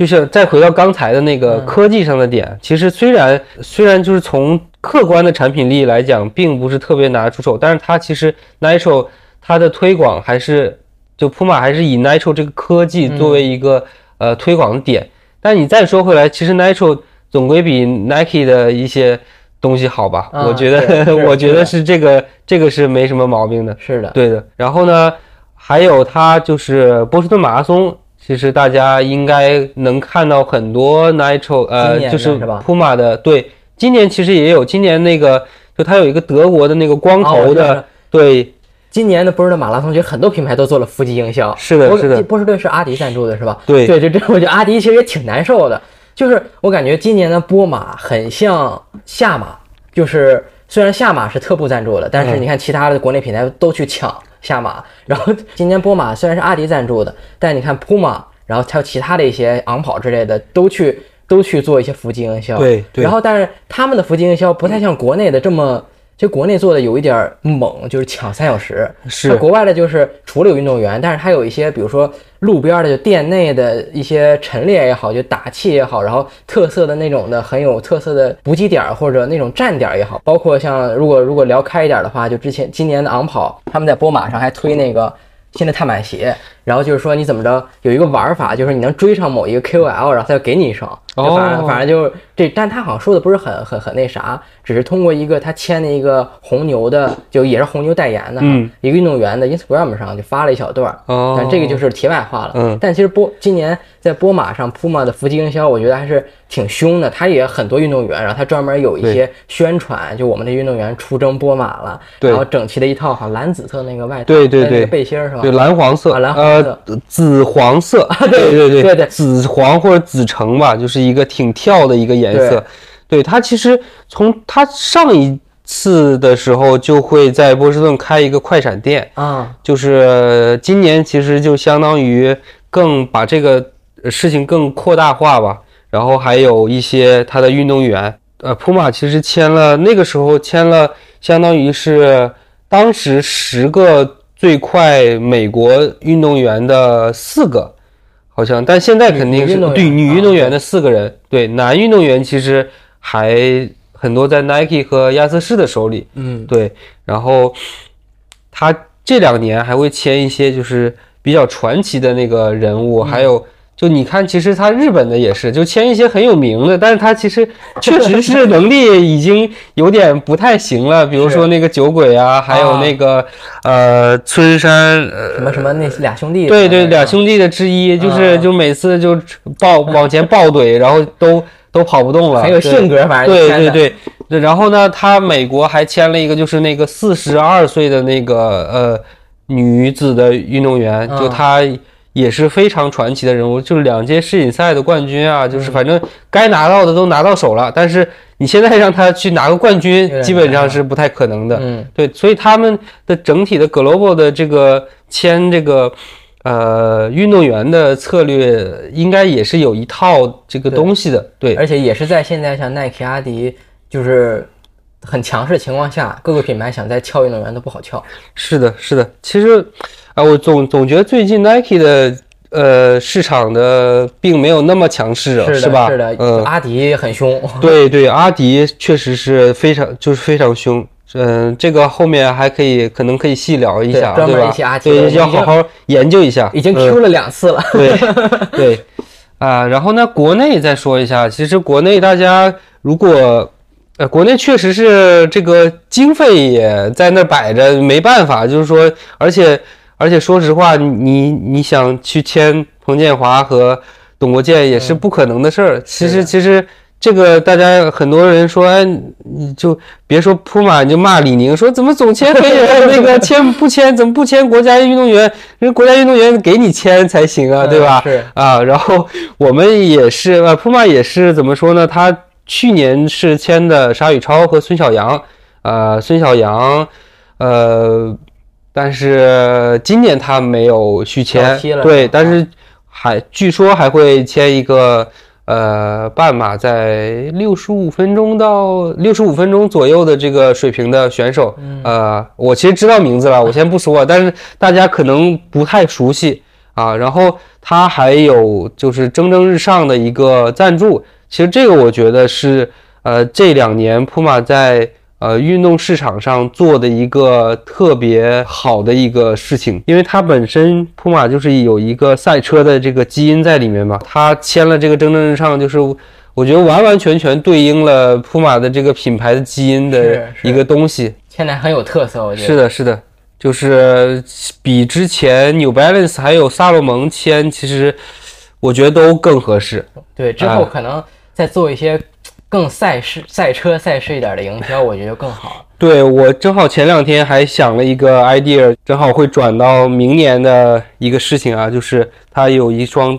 就是再回到刚才的那个科技上的点，其实虽然虽然就是从客观的产品力来讲，并不是特别拿得出手，但是它其实 Nitro。它的推广还是就 Puma 还是以 Nitro 这个科技作为一个、呃推广的点。但你再说回来，其实 Nitro 总归比 Nike 的一些东西好吧？
啊
我觉得 我觉得
是
是这个这个是没什么毛病的。
是的，
对的，然后呢，还有它就是波士顿马拉松，其实大家应该能看到很多 Nitro，呃，就是 Puma 的，对，今年其实也有，今年那个就它有一个德国的那个光头的，对，
今年的波士顿马拉松，其实很多品牌都做了伏击营销。
是的是的
波士顿是阿迪赞助的，是吧？
对
对，就这，我觉得阿迪其实也挺难受的。就是我感觉今年的波马很像夏马，就是虽然夏马是特步赞助的，但是
嗯
你看其他的国内品牌都去抢夏马。然后今年波马虽然是阿迪赞助的，但你看 Puma，然后还有其他的一些昂跑之类的都去都去做一些伏击营销。
对对
然后但是他们的伏击营销不太像国内的这么。就国内做的有一点儿猛，就是抢三小时。
是
国外的就是除了有运动员，但是它有一些，比如说路边的就店内的一些陈列也好，就打气也好，然后特色的那种的很有特色的补给点儿或者那种站点儿也好，包括像如果如果聊开一点的话，就之前今年的昂跑，他们在波马上还推那个新的碳板鞋，然后就是说你怎么着有一个玩法，就是你能追上某一个 KOL，然后他就给你一双，就反正
哦。
反正就这，但他好像说的不是很很很那啥，只是通过一个他签的一个红牛的，就也是红牛代言的，
嗯，
一个运动员的 Instagram 上就发了一小段儿，
哦。
但这个就是题外话了。
嗯。
但其实波今年在波马上 Puma 的伏击营销，我觉得还是挺凶的。他也很多运动员，然后他专门有一些宣传，就我们的运动员出征波马了，
对。
然后整齐的一套好像蓝紫色那个外套，
对对对。
那个背心儿是吧？
对，蓝黄色，
啊蓝黄色
呃，紫黄色，
对
对对
对对
紫黄或者紫橙吧，就是一个挺跳的一个颜色。对。它其实从它上一次的时候就会在波士顿开一个快闪店，
啊，
就是今年其实就相当于更把这个呃事情更扩大化吧，然后还有一些他的运动员，呃，普马其实签了那个时候签了，相当于是当时十个最快美国运动员的四个，好像，但现在肯定是对女
啊
运动员的四个人，对男运动员其实还很多在 Nike 和亚瑟士的手里，
嗯，
对，然后他这两年还会签一些就是比较传奇的那个人物，还有就你看，其实他日本的也是，就签一些很有名的，但是他其实确实是能力已经有点不太行了，比如说那个酒鬼啊，还有那个呃村山呃
什么什么那俩兄弟，
对对，俩兄弟的之一，就是
啊
就每次就抱 往前抱怼，然后都都跑不动了，
很有性格，反正
对对对。对，然后呢，他美国还签了一个，就是那个四十二岁的那个呃女子的运动员，就
嗯
她也是非常传奇的人物，就是两届世锦赛的冠军啊，就是
嗯
反正该拿到的都拿到手了，但是你现在让他去拿个冠军，基本上是不太可能的。
嗯，
对，所以他们的整体的 global 的这个签这个呃运动员的策略，应该也是有一套这个东西的。对，
而且也是在现在像耐克、阿迪就是很强势的情况下，各个品牌想再撬运动员都不好撬。
是的，是的。其实啊，我总总觉得最近 Nike 的呃市场的并没有那么强势啊，
是的，
吧？
是的，
嗯，
阿迪很凶。
对对，阿迪确实是非常就是非常凶。嗯，这个后面还可以，可能可以细聊一下，
对专门
对吧
一期阿？迪
对，要好好研究一下。
已经
嗯
Q 了两次了。
对对啊，然后呢，国内再说一下，其实国内大家如果呃，国内确实是这个经费也在那摆着，没办法，就是说，而且而且说实话，你你想去签彭建华和董国建也是不可能的事儿。其实其实。这个大家很多人说，哎，你就别说铺马，你就骂李宁，说怎么总签黑人，那个 签不签，怎么不签国家运动员？人国家运动员给你签才行啊，对吧？
嗯是
啊，然后我们也是，呃，普马也是怎么说呢？他去年是签的沙宇超和孙晓阳，呃，孙晓阳，呃，但是今年他没有续签对，但是还据说还会签一个。呃，半马在六十五分钟到六十五分钟左右的这个水平的选手，呃，我其实知道名字了，我先不说，但是大家可能不太熟悉啊。然后他还有就是蒸蒸日上的一个赞助，其实这个我觉得是呃这两年普马在呃运动市场上做的一个特别好的一个事情，因为它本身普马就是有一个赛车的这个基因在里面嘛，它签了这个蒸蒸日上，就是我觉得完完全全对应了普马的这个品牌的基因的一个东西。
现在很有特色，我觉得
是的，是的，就是比之前 New Balance 还有萨洛蒙签，其实我觉得都更合适。
对，之后
啊
可能再做一些更赛事、赛车、赛事一点的营销，我觉得就更好。
对我正好前两天还想了一个 idea，正好会转到明年的一个事情啊，就是他有一双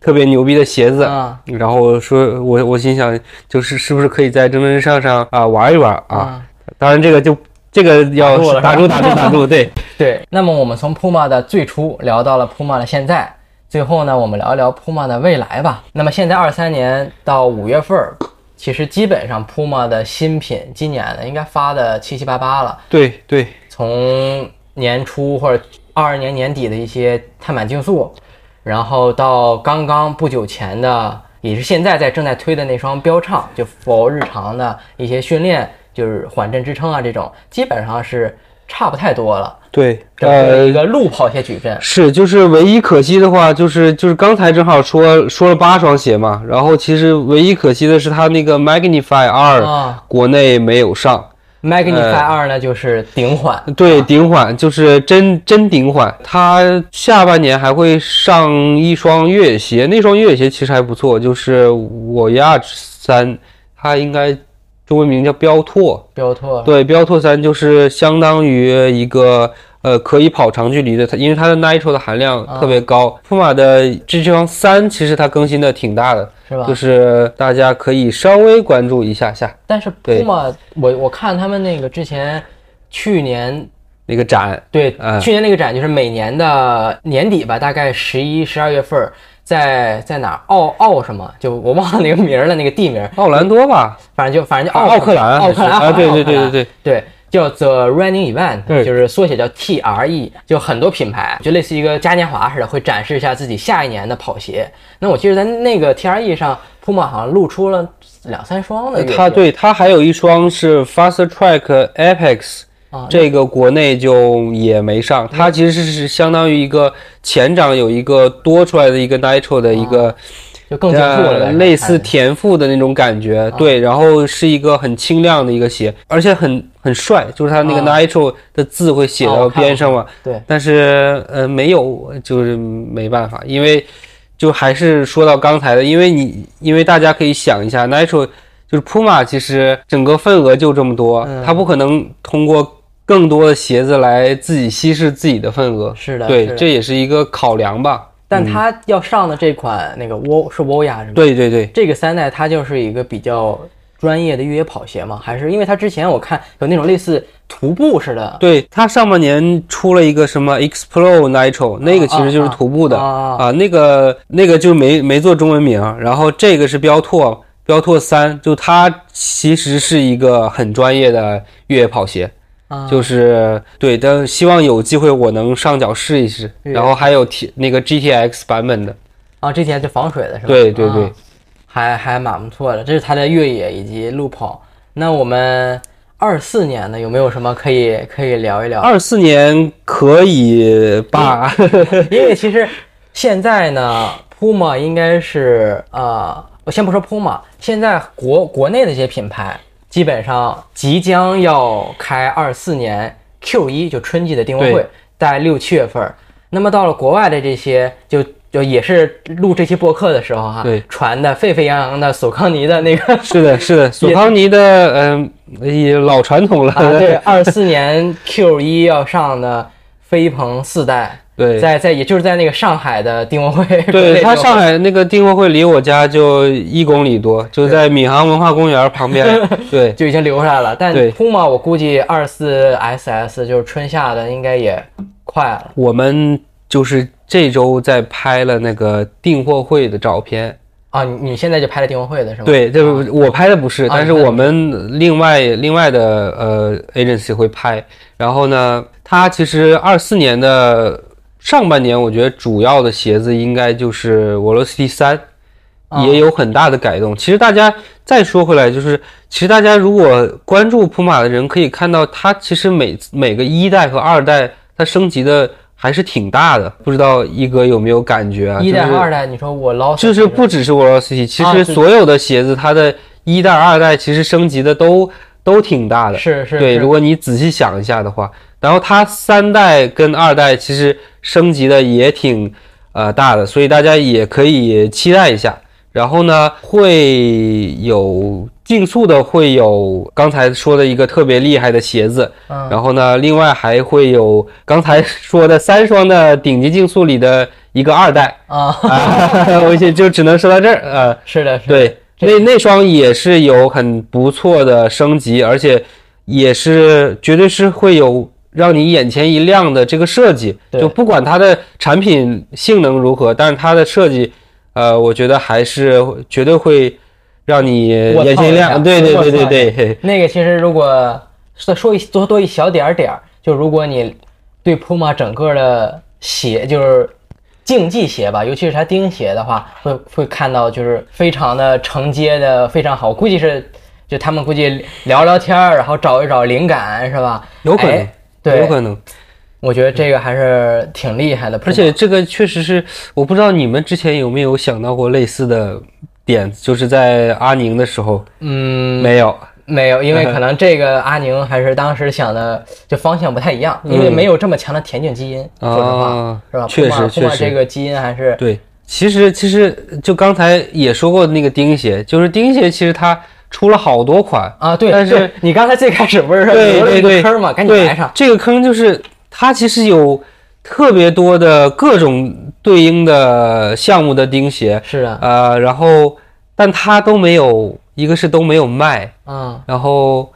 特别牛逼的鞋子，
啊
然后说我我心想，就是是不是可以在蒸蒸日上上啊玩一玩啊？
啊，
当然这个就这个要
打住
打住打住打住，对，
对。那么我们从 Puma 的最初聊到了 Puma 的现在，最后呢，我们聊一聊 Puma 的未来吧。那么现在二三年到五月份儿，其实基本上 Puma 的新品今年的应该发的七七八八了。
对对，
从年初或者二二年年底的一些碳板竞速，然后到刚刚不久前的，也是现在在正在推的那双标畅，就 for 日常的一些训练，就是缓震支撑啊这种，基本上是差不太多了。
对，呃
一，个路跑鞋矩阵，
是，就是唯一可惜的话，就是就是刚才正好说说了八双鞋嘛，然后其实唯一可惜的是它那个 Magnify 二
啊。
国内没有上
，Magnify 二呢就是顶缓，
对，顶缓就是真真顶缓，它下半年还会上一双越野鞋，那双越野鞋其实还不错，就是我亚三，它应该中文名叫标拓，
标拓，
对，标拓三就是相当于一个呃可以跑长距离的，它因为它的 nitro 的含量特别高。普马的这双三其实它更新的挺大的，
是吧？
就是大家可以稍微关注一下下
但是
对
Puma，我我看他们那个之前去年
那个展。
对，
嗯
去年那个展就是每年的年底吧，大概十一、十二月份儿，在在哪儿？奥奥什么？就我忘了那个名儿了，那个地名，
奥兰多吧，
反正就反正就奥
奥克兰，
奥克兰
啊，对对对对
对
对，
叫 The Running Event，
对
就是缩写叫 TRE，就很多品牌就类似一个嘉年华似的，会展示一下自己下一年的跑鞋。那我记得在那个 TRE 上，Puma 好像露出了两三双的
它对它还有一双是 Faster Track Apex，
啊，
这个国内就也没上，它其实是是相当于一个前掌有一个多出来的一个 nitro 的一个。
就更了，
呃类似田赋的那种感觉，
啊
对，然后是一个很清亮的一个鞋，而且很很帅，就是它那个
啊。
nitro 的字会写到边上嘛，
对。
但是呃没有，就是没办法，因为就还是说到刚才的，因为你因为大家可以想一下，nitro 就是 Puma 其实整个份额就这么多，
嗯。
它不可能通过更多的鞋子来自己稀释自己的份额，
是的，
对，这也是一个考量吧。
但它要上的这款那个沃是沃亚是吗？
对对对，
这个三代它就是一个比较专业的越野跑鞋嘛？还是因为它之前我看有那种类似徒步似的，
对，它上半年出了一个什么 Explore Nitro，那个其实就是徒步的。
啊啊
啊，那个那个就没没做中文名，然后这个是标拓，标拓三，就它其实是一个很专业的越野跑鞋，
啊
就是对，但希望有机会我能上脚试一试，然后还有 T 那个 GTX 版本的，
啊，GTX 就防水的是吧？
对对对
啊还还蛮不错的。这是它的越野以及路跑。那我们二四年呢，有没有什么可以可以聊一聊？
二四年可以吧？
因为 其实现在呢，Puma 应该是呃，我先不说 Puma，现在国国内的一些品牌基本上即将要开二四年 Q 一，就春季的订货会
对，
在六七月份儿。那么到了国外的这些，就就也是录这期播客的时候哈，
对
传的沸沸扬扬的索康尼的那个
是的，是的，索康尼的嗯、也老传统了，
啊，对，二四年 Q 一要上的飞鹏四代，
对
在在也就是在那个上海的订货会，
对，他上
海。
那个订货会离我家就一公里多，就在闵行文化公园旁边。对，
就已经留下来了。但
对
Puma 我估计二四 SS 就是春夏的应该也快了
我们就是这周在拍了那个订货会的照片。
啊！你你现在就拍了订货会的是吗？
对，这个我拍的不是，
啊
但是我们另外另外的呃 agency 会拍。然后呢，它其实二四年的上半年，我觉得主要的鞋子应该就是 Velocity 三，也有很大的改动。其实大家再说回来，就是其实大家如果关注普马的人，可以看到它其实每每个一代和二代它升级的还是挺大的。不知道一哥有没有感觉啊？
一代、二代，你说我老
就是不只是 Velocity，其实所有的鞋子它的一代、二代其实升级的都都挺大的。
是是。
对，如果你仔细想一下的话，然后它三代跟二代其实升级的也挺呃大的，所以大家也可以期待一下。然后呢，会有竞速的，会有刚才说的一个特别厉害的鞋子。
嗯。
然后呢，另外还会有刚才说的三双的顶级竞速里的一个二代。
啊。
我就就只能说到这儿。呃，
是的，
对，那那双也是有很不错的升级，而且也是绝对是会有让你眼前一亮的这个设计。就不管它的产品性能如何，但是它的设计。呃，我觉得还是绝对会让你眼前一亮。对对对对对，
那个其实如果再说一多多一小点儿点儿，就如果你对 Puma 整个的鞋就是竞技鞋吧，尤其是它钉鞋的话，会会看到就是非常的承接的非常好。估计是就他们估计聊聊天儿，然后找一找灵感，是吧？
有可能，
对，
有可能。
我觉得这个还是挺厉害的，
而且这个确实是，我不知道你们之前有没有想到过类似的点，就是在阿宁的时候，
嗯，
没有，
没有，因为 可能这个阿宁还是当时想的就方向不太一样，因为没有这么强的田径基因，说实话，是吧？
确实，确实，
这个基因还是
对。其实，其实就刚才也说过那个钉鞋，就是钉鞋，其实它出了好多款
啊，对。
但是
你刚才最开始不是说留了一个坑吗？赶紧来上，
这个坑就是。它其实有特别多的各种对应的项目的钉鞋，
是啊，
呃，然后但它都没有，一个是都没有卖，
嗯，
然后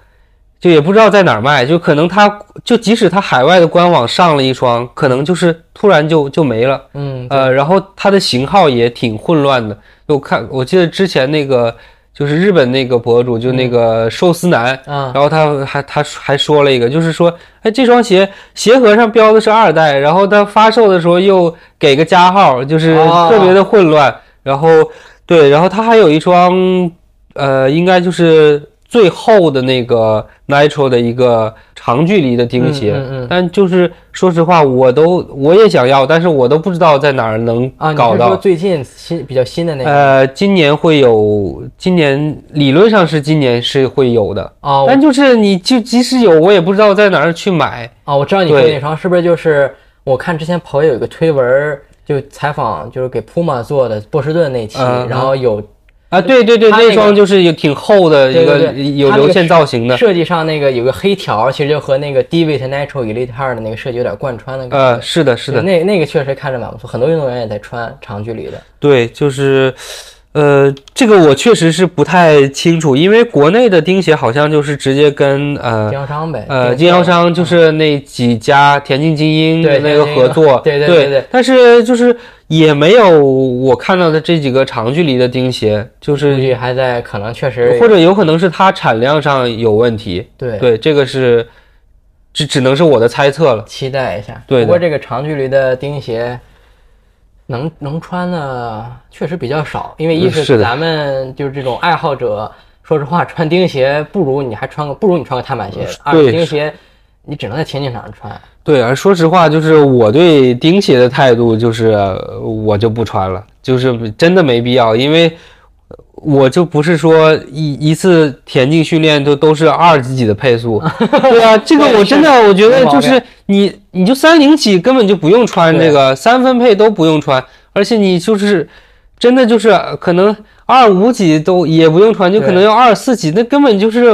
就也不知道在哪儿卖，就可能它就即使它海外的官网上了一双，可能就是突然就就没了，
嗯，
呃，然后它的型号也挺混乱的，我看我记得之前那个。就是日本那个博主，就那个寿司男，然后他还他还说了一个，就是说，哎，这双鞋鞋盒上标的是二代，然后他发售的时候又给个加号，就是特别的混乱。然后对，然后他还有一双，呃，应该就是最后的那个 Nitro 的一个。长距离的钉鞋，但就是说实话，我都我也想要，但是我都不知道在哪儿能搞到。
最近新比较新的那个？
呃，今年会有，今年理论上是今年是会有的
哦。
但就是你就即使有，我也不知道在哪儿去买
哦，我知道你说那双是不是就是我看之前朋友有一个推文，就采访就是给 Puma 做的波士顿那期，然后有。
啊，对对对，那双就是有挺厚的一个有流线造型的。
设计上那个有个黑条，其实就和那个 David Natural Elite 的那个设计有点贯穿的感觉。
呃，是的，是的，
那那个确实看着蛮不错，很多运动员也在穿长距离的。
对，就是。呃，这个我确实是不太清楚，因为国内的钉鞋好像就是直接跟呃
经销商呗，
呃经销商就是那几家田径精英的那个合作，
对
对
对对。
但是就是也没有我看到的这几个长距离的钉鞋，就是
还在可能确实，
或者有可能是它产量上有问题。
对
对，这个是只只能是我的猜测了。
期待一下。
对，
不过这个长距离的钉鞋。能能穿的确实比较少，因为一是咱们就是这种爱好者，说实话，穿钉鞋不如你还穿个不如你穿个碳板鞋。二钉鞋你只能在田径场上穿。
对，啊说实话，就是我对钉鞋的态度就是我就不穿了，就是真的没必要，因为。我就不是说一一次田径训练都都是二几几的配速，对啊，这个我真的我觉得就是你你就三零起根本就不用穿这个三分配都不用穿，而且你就是真的就是可能二五几都也不用穿，就可能要二四几，那根本就是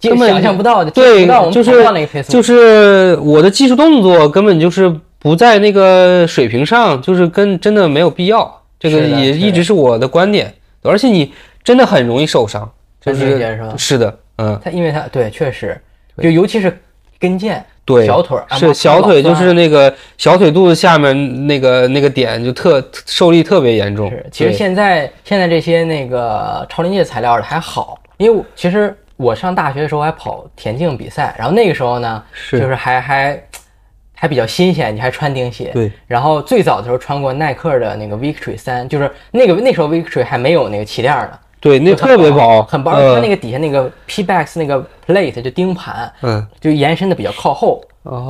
根本
想象不到的，
对，就是就是我的技术动作根本就是不在那个水平上，就是跟真的没有必要，这个也一直是我的观点。而且你真的很容易受伤，就是是的，嗯，
它因为它对，确实，就尤其是跟腱，
对，
小腿
是小腿，就是那个小腿肚子下面那个那个点就特受力特别严重。
是，其实现在现在这些那个超临界材料的还好，因为其实我上大学的时候还跑田径比赛，然后那个时候呢，就是还还。还比较新鲜，你还穿钉鞋。
对。
然后最早的时候穿过耐克的那个 Victory 三，就是那个那时候 Victory 还没有那个气垫呢。
对，那特别薄，
很薄。它那个底下那个 P-Bax 那个 plate 就钉盘，
嗯，
就延伸的比较靠后，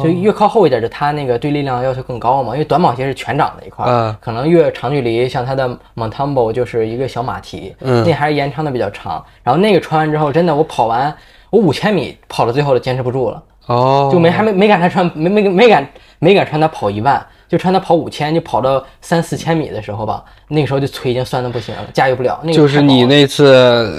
就越靠后一点，就它那个对力量要求更高嘛。因为短跑鞋是全掌的一块，可能越长距离，像它的 Montambo 就是一个小马蹄，
嗯，
那还是延长的比较长。然后那个穿完之后，真的我跑完我五千米跑到最后都坚持不住了，哦，就没还没没敢再穿，没没没敢没敢穿它跑一万。就穿它跑五千，就跑到三四千米的时候吧，那个时候就腿已经酸的不行了，驾驭不了。那个
就是你那次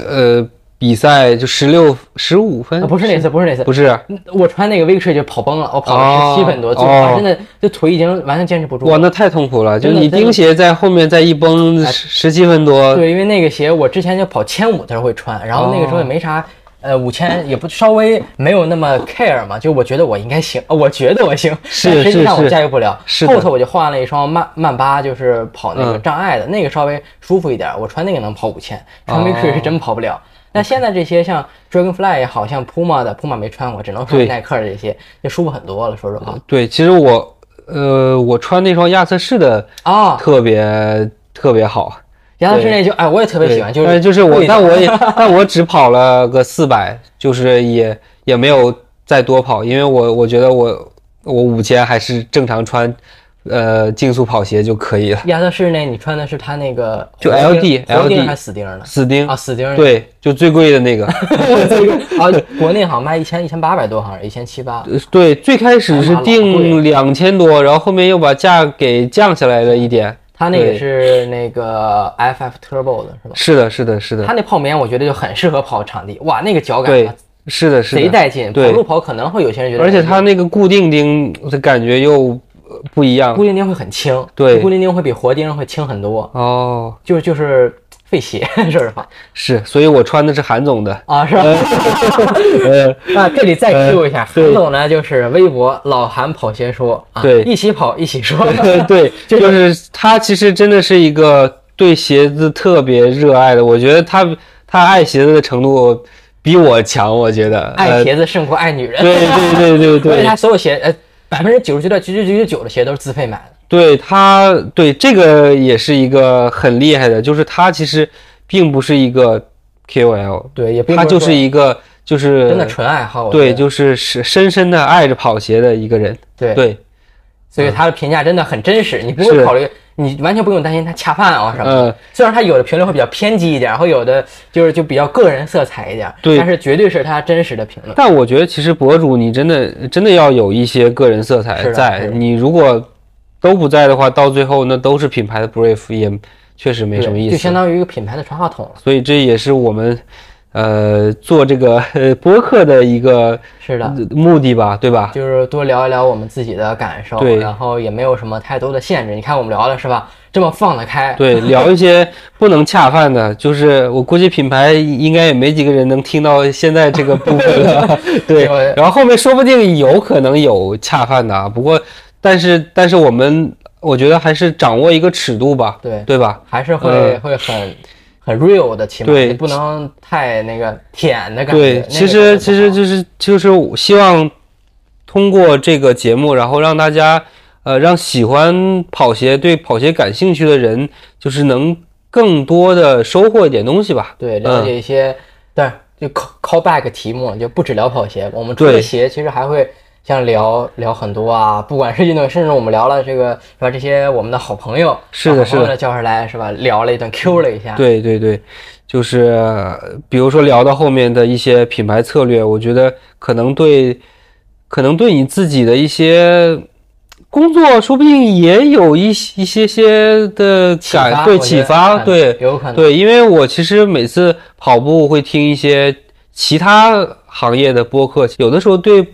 呃比赛就十六十五分，
不是那次，不是那次，
不是。
我穿那个 Victory 就跑崩了，我跑了十七分多，最后真的这腿已经完全坚持不住。
哇，那太痛苦了，就你钉鞋在后面再一崩，十七分多。
对，因为那个鞋我之前就跑千五的时候会穿，然后那个时候也没啥。呃，五千也不稍微没有那么 care 嘛，就我觉得我应该行，我觉得我行，
是
实际上我驾驭不了。
是
后头我就换了一双曼曼巴，就是跑那个障碍的，那个稍微舒服一点，我穿那个能跑五千，穿 Victory 是真跑不了。那现在这些像 Dragonfly 也好像 Puma 的，Puma 没穿过，只能说耐克的这些就舒服很多了。说实话，
对，其实我呃，我穿那双亚瑟士的
啊，
特别特别好。
亚瑟士那就哎，我也特别喜欢，就是
就是我，但我也 但我只跑了个四百，就是也也没有再多跑，因为我我觉得我我五千还是正常穿，呃，竞速跑鞋就可以了。
亚瑟士那，你穿的是他那个
就 L D L D
还是死钉的？
死钉
啊，死钉。
对，就最贵的那个。
啊，国内好像卖一千一千八百多，好像一千七八。
对，最开始是定两千多，然后后面又把价给降下来了一点。
它那个是那个 FF Turbo 的是吧？
是的，是的，是的。
它那泡棉我觉得就很适合跑场地，哇，那个脚感，
对，是的，是的，
贼带劲。跑路跑可能会有些人觉得，
而且它那个固定钉的感觉又不一样，
固定钉会很轻，
对，
固定钉会比活钉会轻很多。
哦，
就就是。费鞋，说实话。
是，所以我穿的是韩总的。
啊，是吧？呃，那这里再 Q 一下，韩总呢，就是微博老韩跑鞋说啊，
对，
一起跑一起说，
对，就是他其实真的是一个对鞋子特别热爱的，我觉得他他爱鞋子的程度比我强，我觉得。
爱鞋子胜过爱女人，
对对对对对，
因为他所有鞋，呃，百分之九十九点九九九九九的鞋都是自费买的。
对他，对这个也是一个很厉害的，就是他其实并不是一个 KOL，
对，也
他就是一个就是
真的纯爱好，
对，就是是深深的爱着跑鞋的一个人，
对。
对，
所以他的评价真的很真实，你不会考虑，你完全不用担心他恰饭啊什么的。虽然他有的评论会比较偏激一点，然后有的就是就比较个人色彩一点，
对，
但是绝对是他真实的评论。
但我觉得其实博主你真的真的要有一些个人色彩在，你如果。都不在的话，到最后那都是品牌的 brief，也确实没什么意思，
就相当于一个品牌的传话筒了。
所以这也是我们，呃，做这个 播客的一个
是的
目的吧，对吧？
就是多聊一聊我们自己的感受，
对，
然后也没有什么太多的限制。你看我们聊的是吧，这么放得开，
对，聊一些不能恰饭的，就是我估计品牌应该也没几个人能听到现在这个部分了，对。然后后面说不定有可能有恰饭的啊，不过。但是，但是我们我觉得还是掌握一个尺度吧，
对
对吧？
还是会会很很 real 的，起码
对，
不能太那个舔的感
觉。对，其实其实就是就是希望通过这个节目，然后让大家呃，让喜欢跑鞋、对跑鞋感兴趣的人，就是能更多的收获一点东西吧。
对，了解一些，对，就 call call back 题目，就不止聊跑鞋，我们除了鞋，其实还会。像聊聊很多啊，不管是运动，甚至我们聊了这个是吧？这些我们的好朋友，
是的，是的，
叫上来是吧？聊了一段，Q 了一下。
对对对，就是比如说聊到后面的一些品牌策略，我觉得可能对，可能对你自己的一些工作，说不定也有一一些些的感，对启发，对，
有可能，
对，因为我其实每次跑步会听一些其他行业的播客，有的时候对。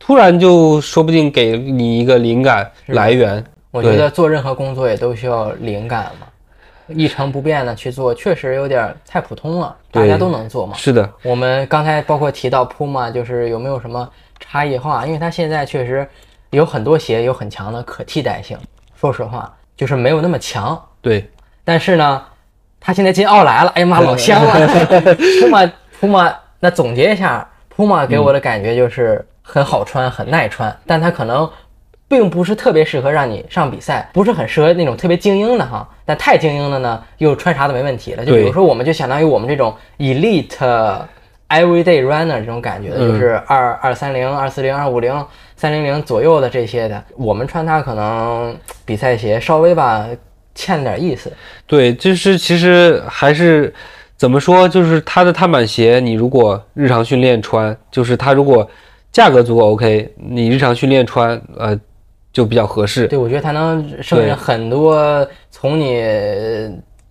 突然就说不定给你一个灵感来源。
我觉得做任何工作也都需要灵感嘛，一成不变的去做，确实有点太普通了。大家都能做嘛？
是的。
我们刚才包括提到 Puma，就是有没有什么差异化？因为它现在确实有很多鞋有很强的可替代性。说实话，就是没有那么强。
对。
但是呢，它现在进奥莱了，哎呀妈，老香了。Puma Puma，那总结一下，Puma 给我的感觉就是。很好穿，很耐穿，但它可能并不是特别适合让你上比赛，不是很适合那种特别精英的哈。但太精英的呢，又穿啥都没问题了。就比如说，我们就相当于我们这种 elite everyday runner 这种感觉的，就是二二三零、二四零、二五零、三零零左右的这些的，我们穿它可能比赛鞋稍微吧欠点意思。
对，就是其实还是怎么说，就是它的碳板鞋，你如果日常训练穿，就是它如果价格足够 OK，你日常训练穿，呃，就比较合适。
对，我觉得它能胜任很多从你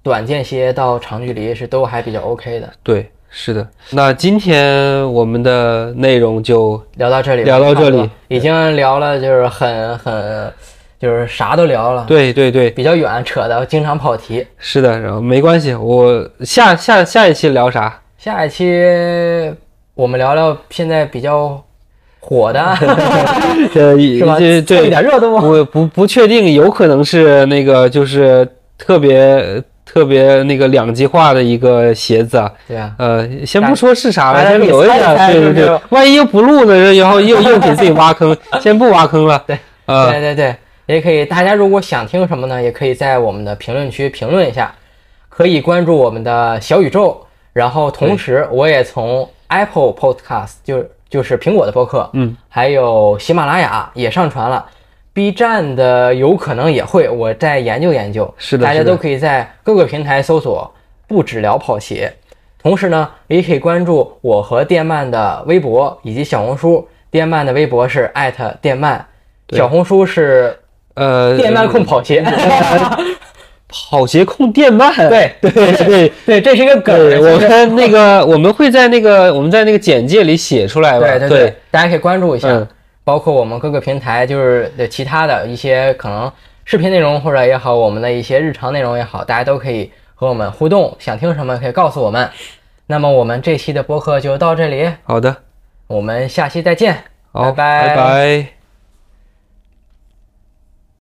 短间歇到长距离是都还比较 OK 的。
对，是的。那今天我们的内容就
聊到这里，
聊到这里，
已经聊了就是很很就是啥都聊了。
对对对，
比较远，扯的经常跑题。
是的，然后没关系，我下下下一期聊啥？
下一期我们聊聊现在比较。火的，
呃，
是吧？
对，
一点热度，
不不不确定，有可能是那个，就是特别特别那个两极化的一个鞋子啊。
对啊，
呃，先不说是啥了，先留一下，对对对，万一又不录呢，然后又又给自己挖坑，先不挖坑了。
对，对对对，也可以。大家如果想听什么呢，也可以在我们的评论区评论一下，可以关注我们的小宇宙，然后同时我也从 Apple Podcast 就。就是苹果的播客，
嗯，
还有喜马拉雅也上传了，B 站的有可能也会，我再研究研究。
是的，
大家都可以在各个平台搜索“不止聊跑鞋”，同时呢，也可以关注我和电鳗的微博以及小红书。电鳗的微博是艾特电鳗，小红书是
呃
电鳗控跑鞋。
跑鞋控电鳗，
对 对对对，这是一个梗。
我们那个 我们会在那个我们在那个简介里写出来吧？
对对对，大家可以关注一下，包括我们各个平台，就是其他的一些可能视频内容或者也好，我们的一些日常内容也好，大家都可以和我们互动，想听什么可以告诉我们。那么我们这期的播客就到这里，
好的，
我们下期再见，拜
拜
拜
拜。